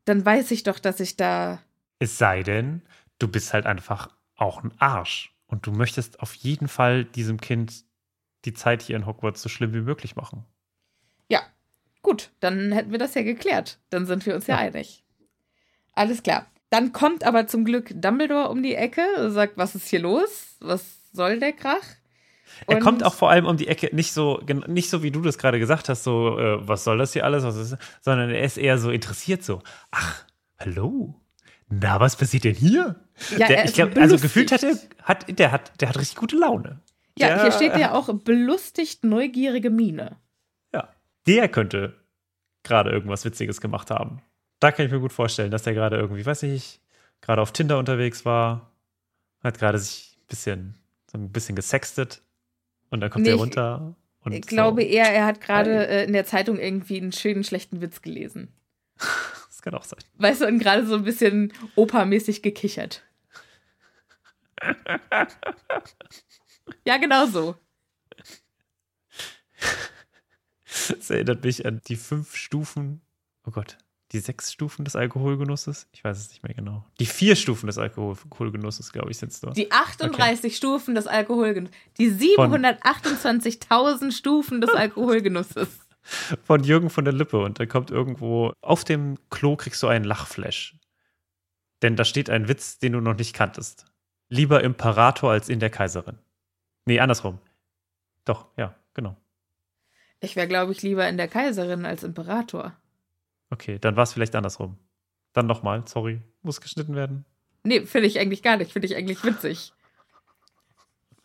dann weiß ich doch, dass ich da es sei denn, du bist halt einfach auch ein Arsch. Und du möchtest auf jeden Fall diesem Kind die Zeit hier in Hogwarts so schlimm wie möglich machen. Ja, gut, dann hätten wir das ja geklärt. Dann sind wir uns ja, ja einig. Alles klar. Dann kommt aber zum Glück Dumbledore um die Ecke und sagt, was ist hier los? Was soll der Krach? Und er kommt auch vor allem um die Ecke, nicht so, nicht so wie du das gerade gesagt hast, so, äh, was soll das hier alles, was ist, sondern er ist eher so interessiert, so, ach, hallo, na, was passiert denn hier? Ja, der, ich glaube, also gefühlt hat er, hat, der hat, der hat richtig gute Laune. Ja, der, hier steht ja auch belustigt neugierige Miene. Ja, der könnte gerade irgendwas Witziges gemacht haben. Da kann ich mir gut vorstellen, dass der gerade irgendwie, weiß ich, gerade auf Tinder unterwegs war, hat gerade sich ein bisschen, so ein bisschen gesextet und dann kommt nee, er runter. Ich glaube so. eher, er hat gerade äh, in der Zeitung irgendwie einen schönen, schlechten Witz gelesen. Kann auch sein. Weißt du, und gerade so ein bisschen opermäßig gekichert. ja, genau so. Das erinnert mich an die fünf Stufen, oh Gott, die sechs Stufen des Alkoholgenusses? Ich weiß es nicht mehr genau. Die vier Stufen des Alkoholgenusses, glaube ich, sind es nur. Die 38 okay. Stufen des Alkoholgenusses. Die 728.000 Stufen des Alkoholgenusses von Jürgen von der Lippe und da kommt irgendwo auf dem Klo kriegst du einen Lachflash. Denn da steht ein Witz, den du noch nicht kanntest. Lieber Imperator als in der Kaiserin. Nee, andersrum. Doch, ja, genau. Ich wäre, glaube ich, lieber in der Kaiserin als Imperator. Okay, dann war es vielleicht andersrum. Dann nochmal, sorry. Muss geschnitten werden. Nee, finde ich eigentlich gar nicht. Finde ich eigentlich witzig.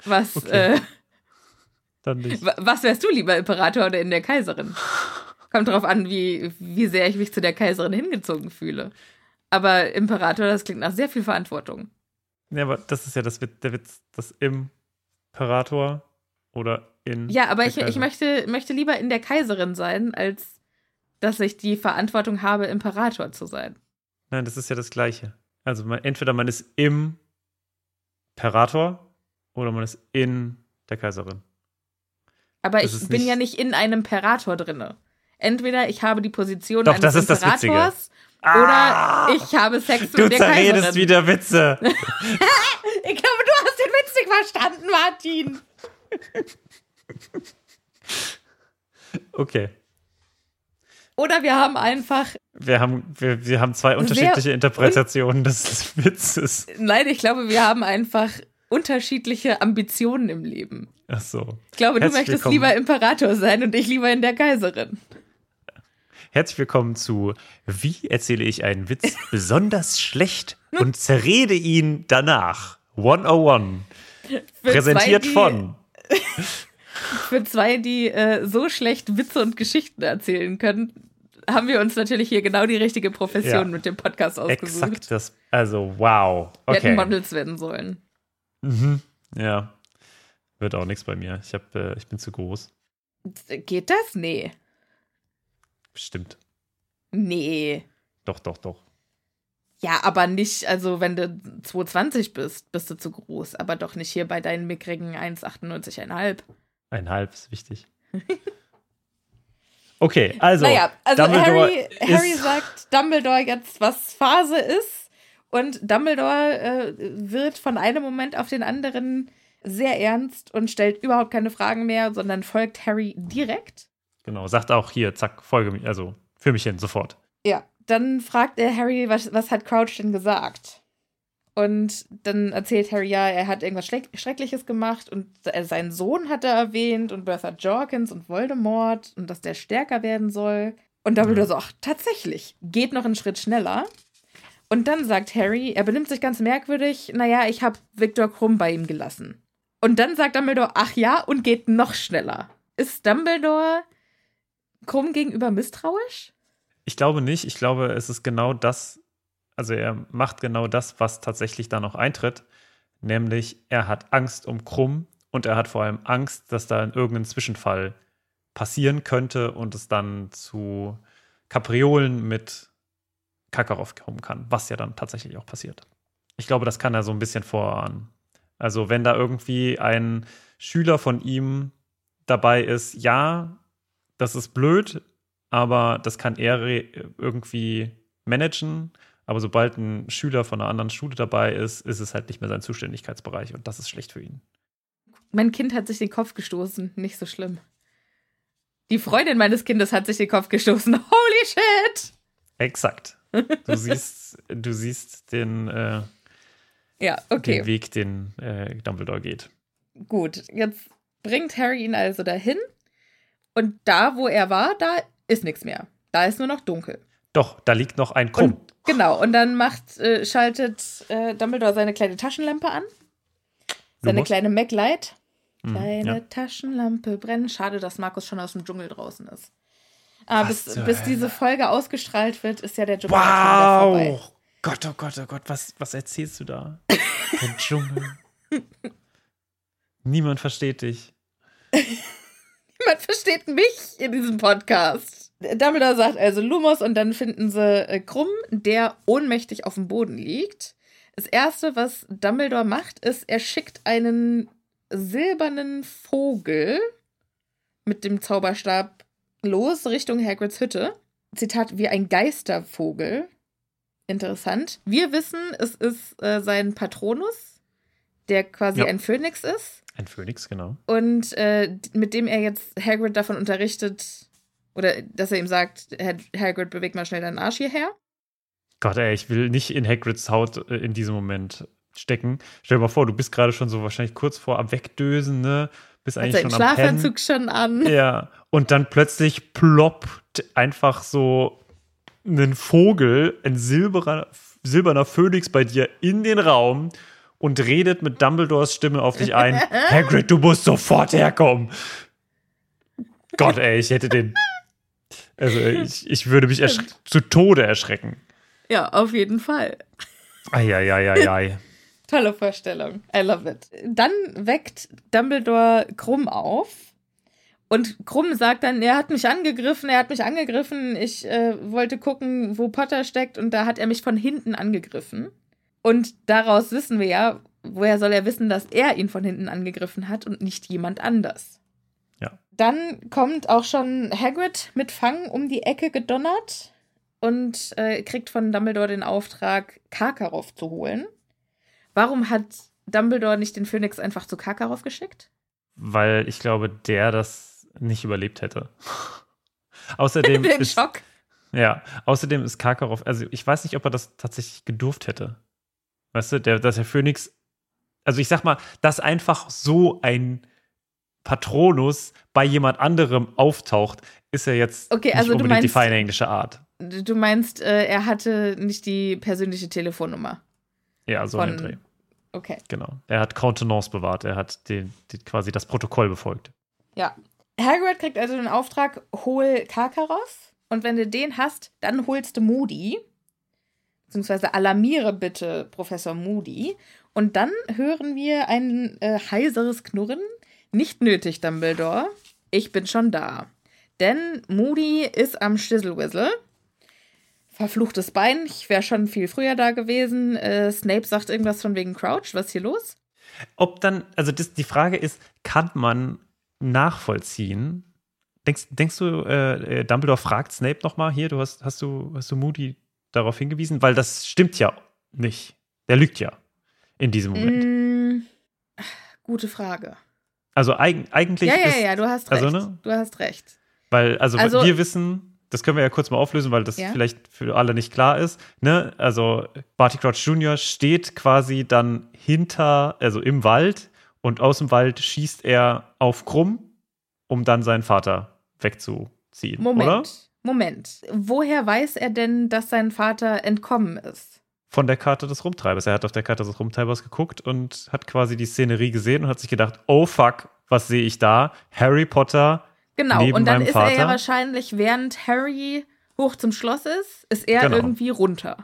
Was, okay. äh, dann nicht. Was wärst du lieber, Imperator oder in der Kaiserin? Kommt drauf an, wie, wie sehr ich mich zu der Kaiserin hingezogen fühle. Aber Imperator, das klingt nach sehr viel Verantwortung. Ja, aber das ist ja das, der Witz, das Imperator oder in. Ja, aber ich, ich möchte, möchte lieber in der Kaiserin sein, als dass ich die Verantwortung habe, Imperator zu sein. Nein, das ist ja das Gleiche. Also man, entweder man ist im Imperator oder man ist in der Kaiserin. Aber ich bin ja nicht in einem Imperator drinne. Entweder ich habe die Position Doch, eines Imperators oder ah, ich habe Sex mit der Kaiserin. Du zerredest wieder Witze. ich glaube, du hast den Witz nicht verstanden, Martin. okay. Oder wir haben einfach. Wir haben, wir, wir haben zwei unterschiedliche Interpretationen des Witzes. Nein, ich glaube, wir haben einfach unterschiedliche Ambitionen im Leben. Ach so. Ich glaube, Herzlich du möchtest willkommen. lieber Imperator sein und ich lieber in der Kaiserin. Herzlich willkommen zu Wie erzähle ich einen Witz besonders schlecht und zerrede ihn danach. 101. Für Präsentiert zwei, von. Für zwei, die äh, so schlecht Witze und Geschichten erzählen können, haben wir uns natürlich hier genau die richtige Profession ja. mit dem Podcast ausgesucht. Exakt das. Also, wow. Okay. Wir hätten Models werden sollen. Mhm. Ja. Wird auch nichts bei mir. Ich, hab, äh, ich bin zu groß. Geht das? Nee. Stimmt. Nee. Doch, doch, doch. Ja, aber nicht, also wenn du 220 bist, bist du zu groß. Aber doch nicht hier bei deinen mickrigen 1,98,5. Einhalb ist wichtig. Okay, also. Naja, also Harry, Harry sagt Dumbledore jetzt, was Phase ist. Und Dumbledore äh, wird von einem Moment auf den anderen sehr ernst und stellt überhaupt keine Fragen mehr, sondern folgt Harry direkt. Genau, sagt auch hier, zack, folge mir, also für mich hin, sofort. Ja, dann fragt er Harry, was, was hat Crouch denn gesagt? Und dann erzählt Harry, ja, er hat irgendwas Schreck Schreckliches gemacht und seinen Sohn hat er erwähnt und Bertha Jorkins und Voldemort und dass der stärker werden soll. Und Dumbledore so, ach, tatsächlich, geht noch einen Schritt schneller. Und dann sagt Harry, er benimmt sich ganz merkwürdig, naja, ich habe Viktor Krumm bei ihm gelassen. Und dann sagt Dumbledore, ach ja, und geht noch schneller. Ist Dumbledore Krumm gegenüber misstrauisch? Ich glaube nicht. Ich glaube, es ist genau das, also er macht genau das, was tatsächlich da noch eintritt. Nämlich, er hat Angst um Krumm und er hat vor allem Angst, dass da in irgendein Zwischenfall passieren könnte und es dann zu Kapriolen mit Kakarov kommen kann, was ja dann tatsächlich auch passiert. Ich glaube, das kann er so ein bisschen vorahnen. Also, wenn da irgendwie ein Schüler von ihm dabei ist, ja, das ist blöd, aber das kann er irgendwie managen. Aber sobald ein Schüler von einer anderen Schule dabei ist, ist es halt nicht mehr sein Zuständigkeitsbereich und das ist schlecht für ihn. Mein Kind hat sich den Kopf gestoßen. Nicht so schlimm. Die Freundin meines Kindes hat sich den Kopf gestoßen. Holy shit! Exakt. Du siehst, du siehst den, äh, Ja, den okay. Weg, den äh, Dumbledore geht. Gut. Jetzt bringt Harry ihn also dahin. Und da, wo er war, da ist nichts mehr. Da ist nur noch dunkel. Doch, da liegt noch ein Krumm. Und genau, und dann macht, äh, schaltet äh, Dumbledore seine kleine Taschenlampe an. Seine kleine Mac-Light. Mhm, Kleine ja. Taschenlampe brennen. Schade, dass Markus schon aus dem Dschungel draußen ist. Was bis, bis diese Folge ausgestrahlt wird, ist ja der Dschungel wieder vorbei. Wow! Gott, oh Gott, oh Gott, was, was erzählst du da? Der Dschungel. Niemand versteht dich. Niemand versteht mich in diesem Podcast. Dumbledore sagt also Lumos und dann finden sie äh, Krumm, der ohnmächtig auf dem Boden liegt. Das erste, was Dumbledore macht, ist, er schickt einen silbernen Vogel mit dem Zauberstab los Richtung Hagrids Hütte. Zitat, wie ein Geistervogel. Interessant. Wir wissen, es ist äh, sein Patronus, der quasi Ja. ein Phönix ist Ein Phönix, genau. und äh, mit dem er jetzt Hagrid davon unterrichtet, oder dass er ihm sagt, Hagrid, beweg mal schnell deinen Arsch hierher. Gott, ey, ich will nicht in Hagrids Haut äh, in diesem Moment stecken. Stell dir mal vor, du bist gerade schon so wahrscheinlich kurz vor am Wegdösen, ne? Bist Hat eigentlich schon am. Schlafanzug schon an. Ja, und dann plötzlich ploppt einfach so ein Vogel, ein silberer, silberner Phönix bei dir in den Raum und redet mit Dumbledores Stimme auf dich ein. Hagrid, du musst sofort herkommen. Gott, ey, ich hätte den. Also, ich, ich würde mich zu Tode erschrecken. Ja, auf jeden Fall. Eieieiei. Tolle Vorstellung. I love it. Dann weckt Dumbledore Krumm auf. Und Krumm sagt dann, er hat mich angegriffen, er hat mich angegriffen. Ich äh, wollte gucken, wo Potter steckt und da hat er mich von hinten angegriffen. Und daraus wissen wir ja, woher soll er wissen, dass er ihn von hinten angegriffen hat und nicht jemand anders. Ja. Dann kommt auch schon Hagrid mit Fang um die Ecke gedonnert und äh, kriegt von Dumbledore den Auftrag, Karkaroff zu holen. Warum hat Dumbledore nicht den Phönix einfach zu Karkaroff geschickt? Weil ich glaube, der das nicht überlebt hätte. Außerdem Den ist, Schock. Ja, außerdem ist Karkaroff, also ich weiß nicht, ob er das tatsächlich gedurft hätte. Weißt du, der, dass der Phönix, also ich sag mal, dass einfach so ein Patronus bei jemand anderem auftaucht, ist ja jetzt Okay, nicht also unbedingt die meinst- feine englische Art. Du meinst, äh, er hatte nicht die persönliche Telefonnummer. Ja, so ein Dreh. Okay. Genau. Er hat Contenance bewahrt, er hat den, die, quasi das Protokoll befolgt. Ja. Hagrid kriegt also den Auftrag, hol Karkaroff. Und wenn du den hast, dann holst du Moody. Beziehungsweise alarmiere bitte Professor Moody. Und dann hören wir ein äh, heiseres Knurren. Nicht nötig, Dumbledore. Ich bin schon da. Denn Moody ist am Stizzlewizzle. Verfluchtes Bein. Ich wäre schon viel früher da gewesen. Äh, Snape sagt irgendwas von wegen Crouch. Was ist hier los? Ob dann, also das, die Frage ist, kann man nachvollziehen. Denkst, denkst du, äh, äh Dumbledore fragt Snape nochmal hier, du hast, hast du, hast du Moody darauf hingewiesen? Weil das stimmt ja nicht. Der lügt ja in diesem Moment. Mm, gute Frage. Also eig eigentlich. Ja, ja, ist, ja, du hast recht. Also, ne? Du hast recht. Weil, also, Also- wir wissen, das können wir ja kurz mal auflösen, weil das Ja. vielleicht für alle nicht klar ist. Ne? Also Barty Crouch Jr. steht quasi dann hinter, also im Wald und aus dem Wald schießt er auf Krumm, um dann seinen Vater wegzuziehen. Moment. Oder? Moment. Woher weiß er denn, dass sein Vater entkommen ist? Von der Karte des Rumtreibers. Er hat auf der Karte des Rumtreibers geguckt und hat quasi die Szenerie gesehen und hat sich gedacht, oh fuck, was sehe ich da? Harry Potter Genau. Neben und dann ist er ja Vater? wahrscheinlich, während Harry hoch zum Schloss ist, ist er Genau. irgendwie runter.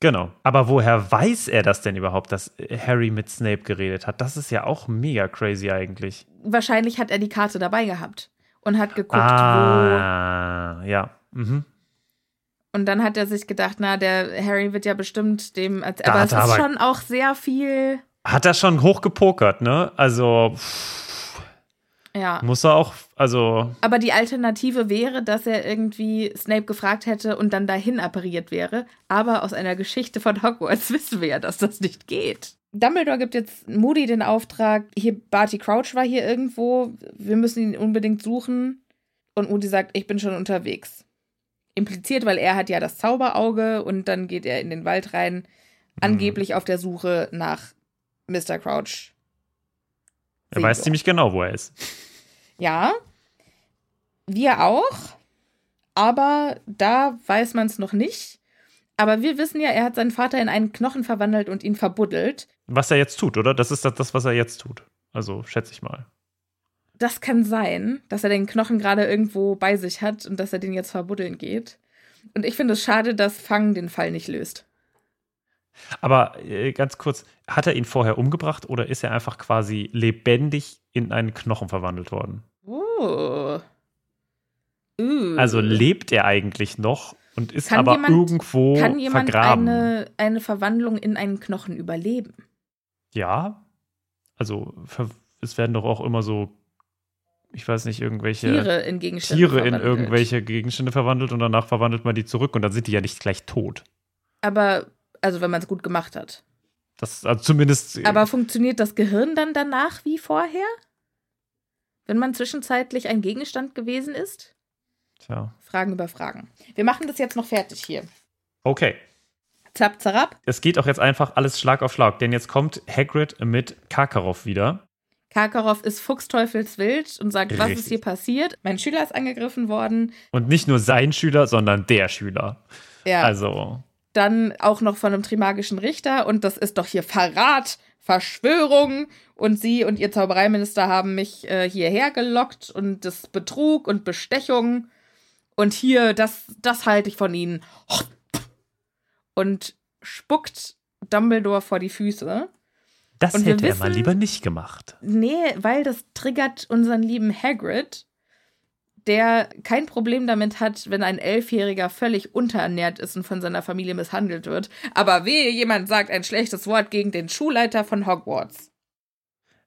Genau. Aber woher weiß er das denn überhaupt, dass Harry mit Snape geredet hat? Das ist ja auch mega crazy eigentlich. Wahrscheinlich hat er die Karte dabei gehabt und hat geguckt, wo. ah, ja. Mhm. Und dann hat er sich gedacht, na, der Harry wird ja bestimmt dem. als- Da Aber es ist aber- schon auch sehr viel. Hat er schon hoch gepokert, ne? Also pff, Ja. muss er auch, also Aber die Alternative wäre, dass er irgendwie Snape gefragt hätte und dann dahin appariert wäre. Aber aus einer Geschichte von Hogwarts wissen wir ja, dass das nicht geht. Dumbledore gibt jetzt Moody den Auftrag, hier Barty Crouch war hier irgendwo, wir müssen ihn unbedingt suchen. Und Moody sagt, ich bin schon unterwegs. Impliziert, weil er hat ja das Zauberauge und dann geht er in den Wald rein, angeblich auf der Suche nach Mr. Crouch. er weiß ziemlich genau, wo er ist. Ja, wir auch. Aber da weiß man es noch nicht. Aber wir wissen ja, er hat seinen Vater in einen Knochen verwandelt und ihn verbuddelt. Was er jetzt tut, oder? Das ist das, was er jetzt tut. Also schätze ich mal. Das kann sein, dass er den Knochen gerade irgendwo bei sich hat und dass er den jetzt verbuddeln geht. Und ich finde es schade, dass Fang den Fall nicht löst. Aber äh, ganz kurz, hat er ihn vorher umgebracht oder ist er einfach quasi lebendig in einen Knochen verwandelt worden? Oh. Uh. Also lebt er eigentlich noch und ist Kann aber jemand- irgendwo Kann jemand vergraben? eine, eine Verwandlung in einen Knochen überleben? Ja. Also es werden doch auch immer so, ich weiß nicht, irgendwelche Tiere in Gegenstände Tiere in irgendwelche Gegenstände verwandelt und danach verwandelt man die zurück und dann sind die ja nicht gleich tot. Aber, also wenn man es gut gemacht hat. Das also zumindest. Aber funktioniert das Gehirn dann danach wie vorher? Wenn man zwischenzeitlich ein Gegenstand gewesen ist? Tja. Fragen über Fragen. Wir machen das jetzt noch fertig hier. Okay. Zap, zarab. Es geht auch jetzt einfach alles Schlag auf Schlag, denn jetzt kommt Hagrid mit Karkaroff wieder. Karkaroff ist fuchsteufelswild und sagt, was Richtig. ist hier passiert? Mein Schüler ist angegriffen worden. Und nicht nur sein Schüler, sondern der Schüler. Ja, Also, dann auch noch von einem trimagischen Richter und das ist doch hier Verrat, Verschwörung und sie und ihr Zaubereiminister haben mich äh, hierher gelockt und das Betrug und Bestechung und hier, das, das halte ich von ihnen. Und spuckt Dumbledore vor die Füße. das Und hätte er mal wissen- lieber nicht gemacht. Nee, weil das triggert unseren lieben Hagrid, der kein Problem damit hat, wenn ein Elfjähriger völlig unterernährt ist und von seiner Familie misshandelt wird. Aber wehe, jemand sagt ein schlechtes Wort gegen den Schulleiter von Hogwarts.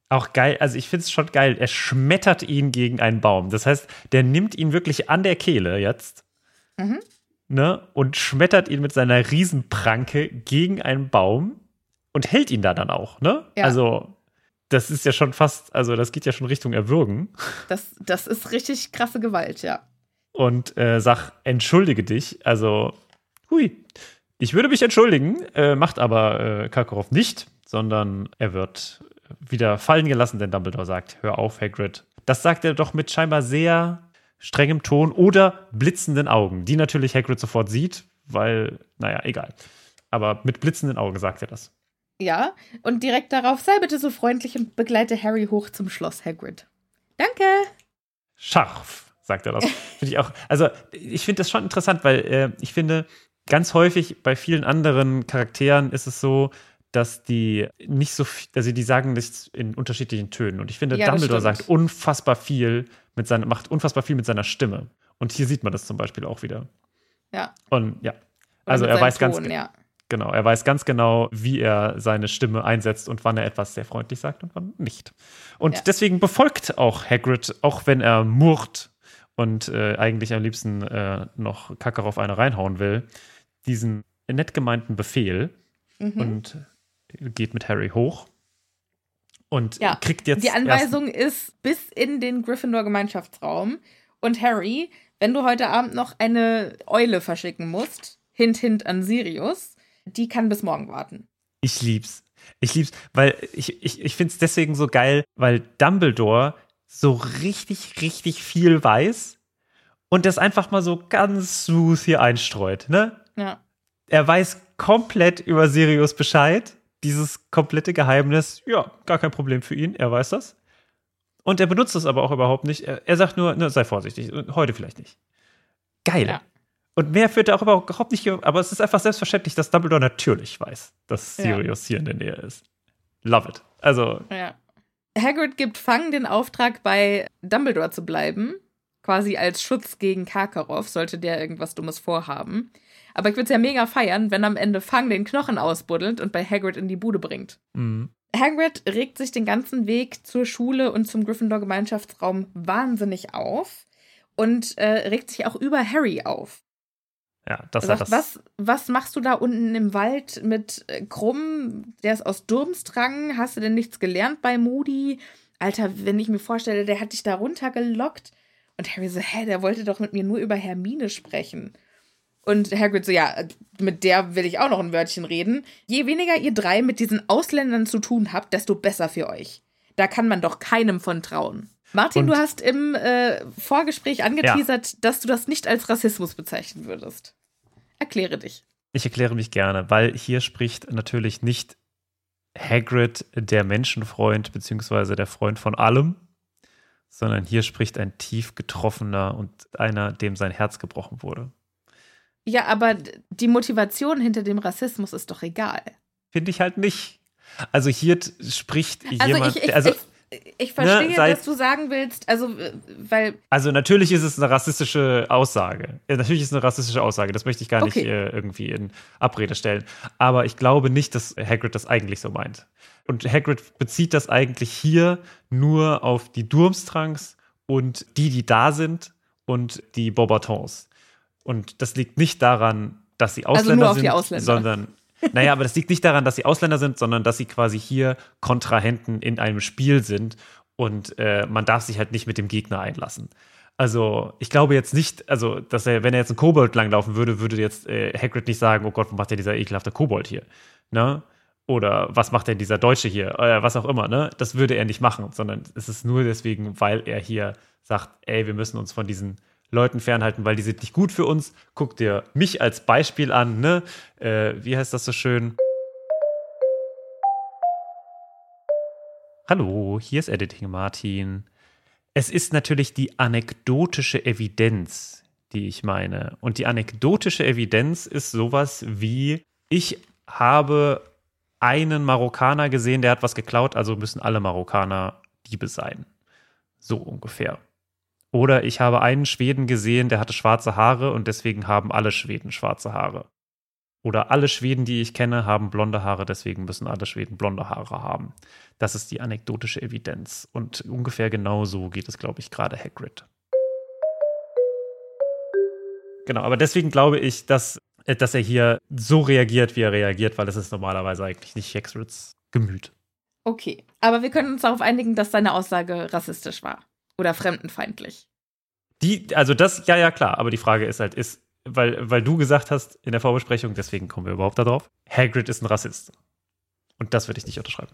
Auch geil, also ich finde es schon geil. Er schmettert ihn gegen einen Baum. Das heißt, der nimmt ihn wirklich an der Kehle jetzt. Mhm. Ne, und schmettert ihn mit seiner Riesenpranke gegen einen Baum und hält ihn da dann auch, ne? Ja. Also, das ist ja schon fast, also das geht ja schon Richtung Erwürgen. Das, das ist richtig krasse Gewalt, ja. Und äh, sag, entschuldige dich. Also, hui. Ich würde mich entschuldigen, äh, macht aber äh, Karkaroff nicht, sondern er wird wieder fallen gelassen, denn Dumbledore sagt, hör auf, Hagrid. Das sagt er doch mit scheinbar sehr strengem Ton oder blitzenden Augen, die natürlich Hagrid sofort sieht, weil, naja, egal. Aber mit blitzenden Augen sagt er das. Ja, und direkt darauf, sei bitte so freundlich und begleite Harry hoch zum Schloss Hagrid. Danke. Scharf, sagt er das. Finde ich auch. Also, ich finde das schon interessant, weil äh, ich finde, ganz häufig bei vielen anderen Charakteren ist es so, dass die nicht so viel, also die sagen nichts in unterschiedlichen Tönen. Und ich finde, Ja, Dumbledore sagt unfassbar viel mit seiner, macht unfassbar viel mit seiner Stimme. Und hier sieht man das zum Beispiel auch wieder. Ja. Und ja. Oder Also er weiß ganz Ton, ge- ja. Genau, er weiß ganz genau, wie er seine Stimme einsetzt und wann er etwas sehr freundlich sagt und wann nicht. Und ja. deswegen befolgt auch Hagrid, auch wenn er murrt und äh, eigentlich am liebsten äh, noch Kacke auf eine reinhauen will, diesen nett gemeinten Befehl mhm. und geht mit Harry hoch und ja. kriegt jetzt. Die Anweisung ist bis in den Gryffindor-Gemeinschaftsraum. Und Harry, wenn du heute Abend noch eine Eule verschicken musst, hint, hint an Sirius, die kann bis morgen warten. Ich lieb's. Ich lieb's, weil ich, ich, ich find's deswegen so geil, weil Dumbledore so richtig, richtig viel weiß und das einfach mal so ganz smooth hier einstreut, ne? Ja. Er weiß komplett über Sirius Bescheid dieses komplette Geheimnis, ja, gar kein Problem für ihn, er weiß das. Und er benutzt das aber auch überhaupt nicht. Er, er sagt nur, ne, sei vorsichtig, heute vielleicht nicht. Geil. Ja. Und mehr führt er auch überhaupt nicht, aber es ist einfach selbstverständlich, dass Dumbledore natürlich weiß, dass Sirius ja. hier in der Nähe ist. Love it. Also. Ja. Hagrid gibt Fang den Auftrag, bei Dumbledore zu bleiben, quasi als Schutz gegen Karkaroff, sollte der irgendwas Dummes vorhaben. Aber ich würde es ja mega feiern, wenn am Ende Fang den Knochen ausbuddelt und bei Hagrid in die Bude bringt. Mhm. Hagrid regt sich den ganzen Weg zur Schule und zum Gryffindor-Gemeinschaftsraum wahnsinnig auf und äh, regt sich auch über Harry auf. Ja, das sagt, das. Was, was machst du da unten im Wald mit äh, Krumm? Der ist aus Durmstrang. Hast du denn nichts gelernt bei Moody? Alter, wenn ich mir vorstelle, der hat dich da runtergelockt. Und Harry so, hä, der wollte doch mit mir nur über Hermine sprechen. Und Hagrid so, ja, mit der will ich auch noch ein Wörtchen reden. Je weniger ihr drei mit diesen Ausländern zu tun habt, desto besser für euch. Da kann man doch keinem von trauen. Martin, und du hast im äh, Vorgespräch angeteasert, ja. dass du das nicht als Rassismus bezeichnen würdest. Erkläre dich. Ich erkläre mich gerne, weil hier spricht natürlich nicht Hagrid, der Menschenfreund, beziehungsweise der Freund von allem, sondern hier spricht ein tief getroffener und einer, dem sein Herz gebrochen wurde. Ja, aber die Motivation hinter dem Rassismus ist doch egal. Finde ich halt nicht. Also hier spricht also jemand. Ich, ich, also, ich, ich verstehe, ne, seit, dass du sagen willst, also weil. Also natürlich ist es eine rassistische Aussage. Natürlich ist es eine rassistische Aussage. Das möchte ich gar okay. nicht äh, irgendwie in Abrede stellen. Aber ich glaube nicht, dass Hagrid das eigentlich so meint. Und Hagrid bezieht das eigentlich hier nur auf die Durmstrangs und die, die da sind und die Bobatons. Und das liegt nicht daran, dass sie also Ausländer also sind, Ausländer. sondern naja, aber das liegt nicht daran, dass sie Ausländer sind, sondern dass sie quasi hier Kontrahenten in einem Spiel sind und äh, man darf sich halt nicht mit dem Gegner einlassen. Also, ich glaube jetzt nicht, also, dass er, wenn er jetzt ein Kobold langlaufen würde, würde jetzt äh, Hagrid nicht sagen, oh Gott, was macht denn dieser ekelhafte Kobold hier? Ne? Oder was macht denn dieser Deutsche hier? Oder was auch immer, ne? Das würde er nicht machen, sondern es ist nur deswegen, weil er hier sagt, ey, wir müssen uns von diesen Leuten fernhalten, weil die sind nicht gut für uns. Guck dir mich als Beispiel an, ne? Äh, wie heißt das so schön? Hallo, hier ist Editing Martin. Es ist natürlich die anekdotische Evidenz, die ich meine. Und die anekdotische Evidenz ist sowas wie, ich habe einen Marokkaner gesehen, der hat was geklaut, also müssen alle Marokkaner Diebe sein. So ungefähr. Oder ich habe einen Schweden gesehen, der hatte schwarze Haare und deswegen haben alle Schweden schwarze Haare. Oder alle Schweden, die ich kenne, haben blonde Haare, deswegen müssen alle Schweden blonde Haare haben. Das ist die anekdotische Evidenz. Und ungefähr genau so geht es, glaube ich, gerade Hagrid. Genau, aber deswegen glaube ich, dass, äh, dass er hier so reagiert, wie er reagiert, weil es ist normalerweise eigentlich nicht Hagrids Gemüt. Okay, aber wir können uns darauf einigen, dass seine Aussage rassistisch war. Oder fremdenfeindlich. Die, also das, ja, ja, klar. Aber die Frage ist halt, ist, weil, weil du gesagt hast in der Vorbesprechung, deswegen kommen wir überhaupt darauf, Hagrid ist ein Rassist. Und das würde ich nicht unterschreiben.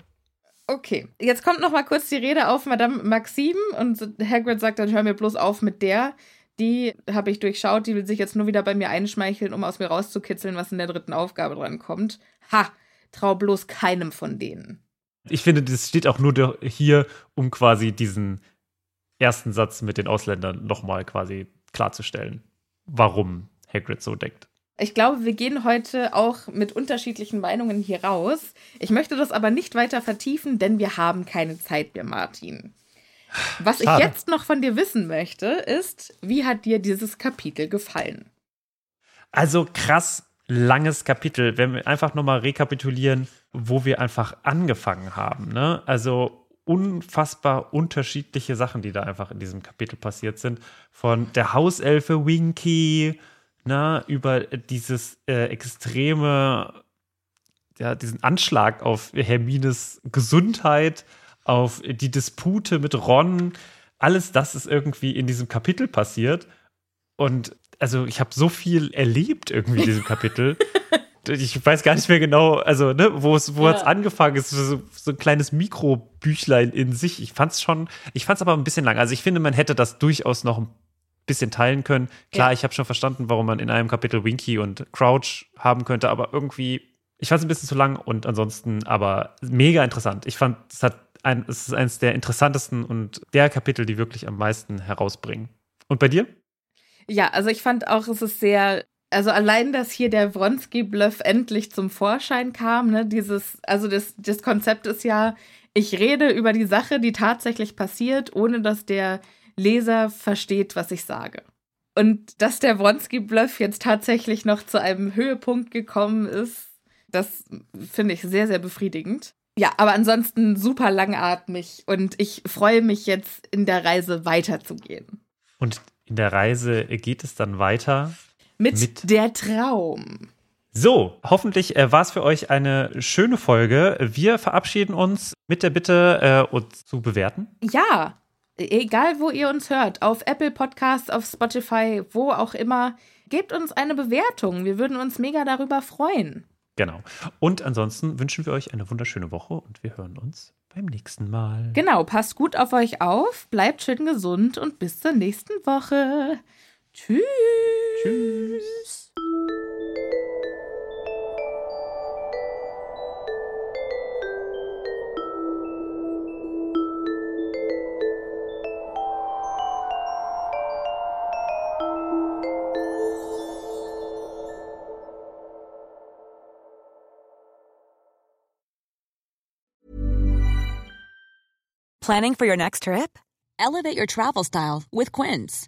Okay, jetzt kommt noch mal kurz die Rede auf Madame Maxime und Hagrid sagt dann, hör mir bloß auf mit der. Die habe ich durchschaut, die will sich jetzt nur wieder bei mir einschmeicheln, um aus mir rauszukitzeln, was in der dritten Aufgabe dran kommt. Ha, trau bloß keinem von denen. Ich finde, das steht auch nur hier, um quasi diesen ersten Satz mit den Ausländern nochmal quasi klarzustellen, warum Hagrid so denkt. Ich glaube, wir gehen heute auch mit unterschiedlichen Meinungen hier raus. Ich möchte das aber nicht weiter vertiefen, denn wir haben keine Zeit mehr, Martin. Was Schade. ich jetzt noch von dir wissen möchte, ist, wie hat dir dieses Kapitel gefallen? Also krass. langes Kapitel, wenn wir einfach nochmal rekapitulieren, wo wir einfach angefangen haben. Ne? Also unfassbar unterschiedliche Sachen, die da einfach in diesem Kapitel passiert sind. Von der Hauselfe Winky, ne, über dieses äh, extreme, ja, diesen Anschlag auf Hermines Gesundheit, auf die Dispute mit Ron. Alles das ist irgendwie in diesem Kapitel passiert. Und also ich habe so viel erlebt irgendwie in diesem Kapitel. ich weiß gar nicht mehr genau, also ne, wo es wo ja. angefangen ist, so, so ein kleines Mikrobüchlein in sich. Ich fand es schon, ich fand es aber ein bisschen lang. Also ich finde, man hätte das durchaus noch ein bisschen teilen können. Klar, ja. ich habe schon verstanden, warum man in einem Kapitel Winky und Crouch haben könnte, aber irgendwie, ich fand es ein bisschen zu lang und ansonsten aber mega interessant. Ich fand, es hat ein, es ist eines der interessantesten und der Kapitel, die wirklich am meisten herausbringen. Und bei dir? Ja, also ich fand auch, es ist sehr also allein, dass hier der Wronski-Bluff endlich zum Vorschein kam, ne, dieses, also das, das Konzept ist ja, ich rede über die Sache, die tatsächlich passiert, ohne dass der Leser versteht, was ich sage. Und dass der Wronski-Bluff jetzt tatsächlich noch zu einem Höhepunkt gekommen ist, das finde ich sehr, sehr befriedigend. Ja, aber ansonsten super langatmig und ich freue mich jetzt in der Reise weiterzugehen. Und in der Reise geht es dann weiter mit, mit der Traum. So, hoffentlich äh, war es für euch eine schöne Folge. Wir verabschieden uns mit der Bitte, äh, uns zu bewerten. Ja, egal wo ihr uns hört, auf Apple Podcasts, auf Spotify, wo auch immer, gebt uns eine Bewertung. Wir würden uns mega darüber freuen. Genau. Und ansonsten wünschen wir euch eine wunderschöne Woche und wir hören uns beim nächsten Mal. Genau, passt gut auf euch auf, bleibt schön gesund und bis zur nächsten Woche. Tschüss. Tschüss. Planning for your next trip? Elevate your travel style with Quince.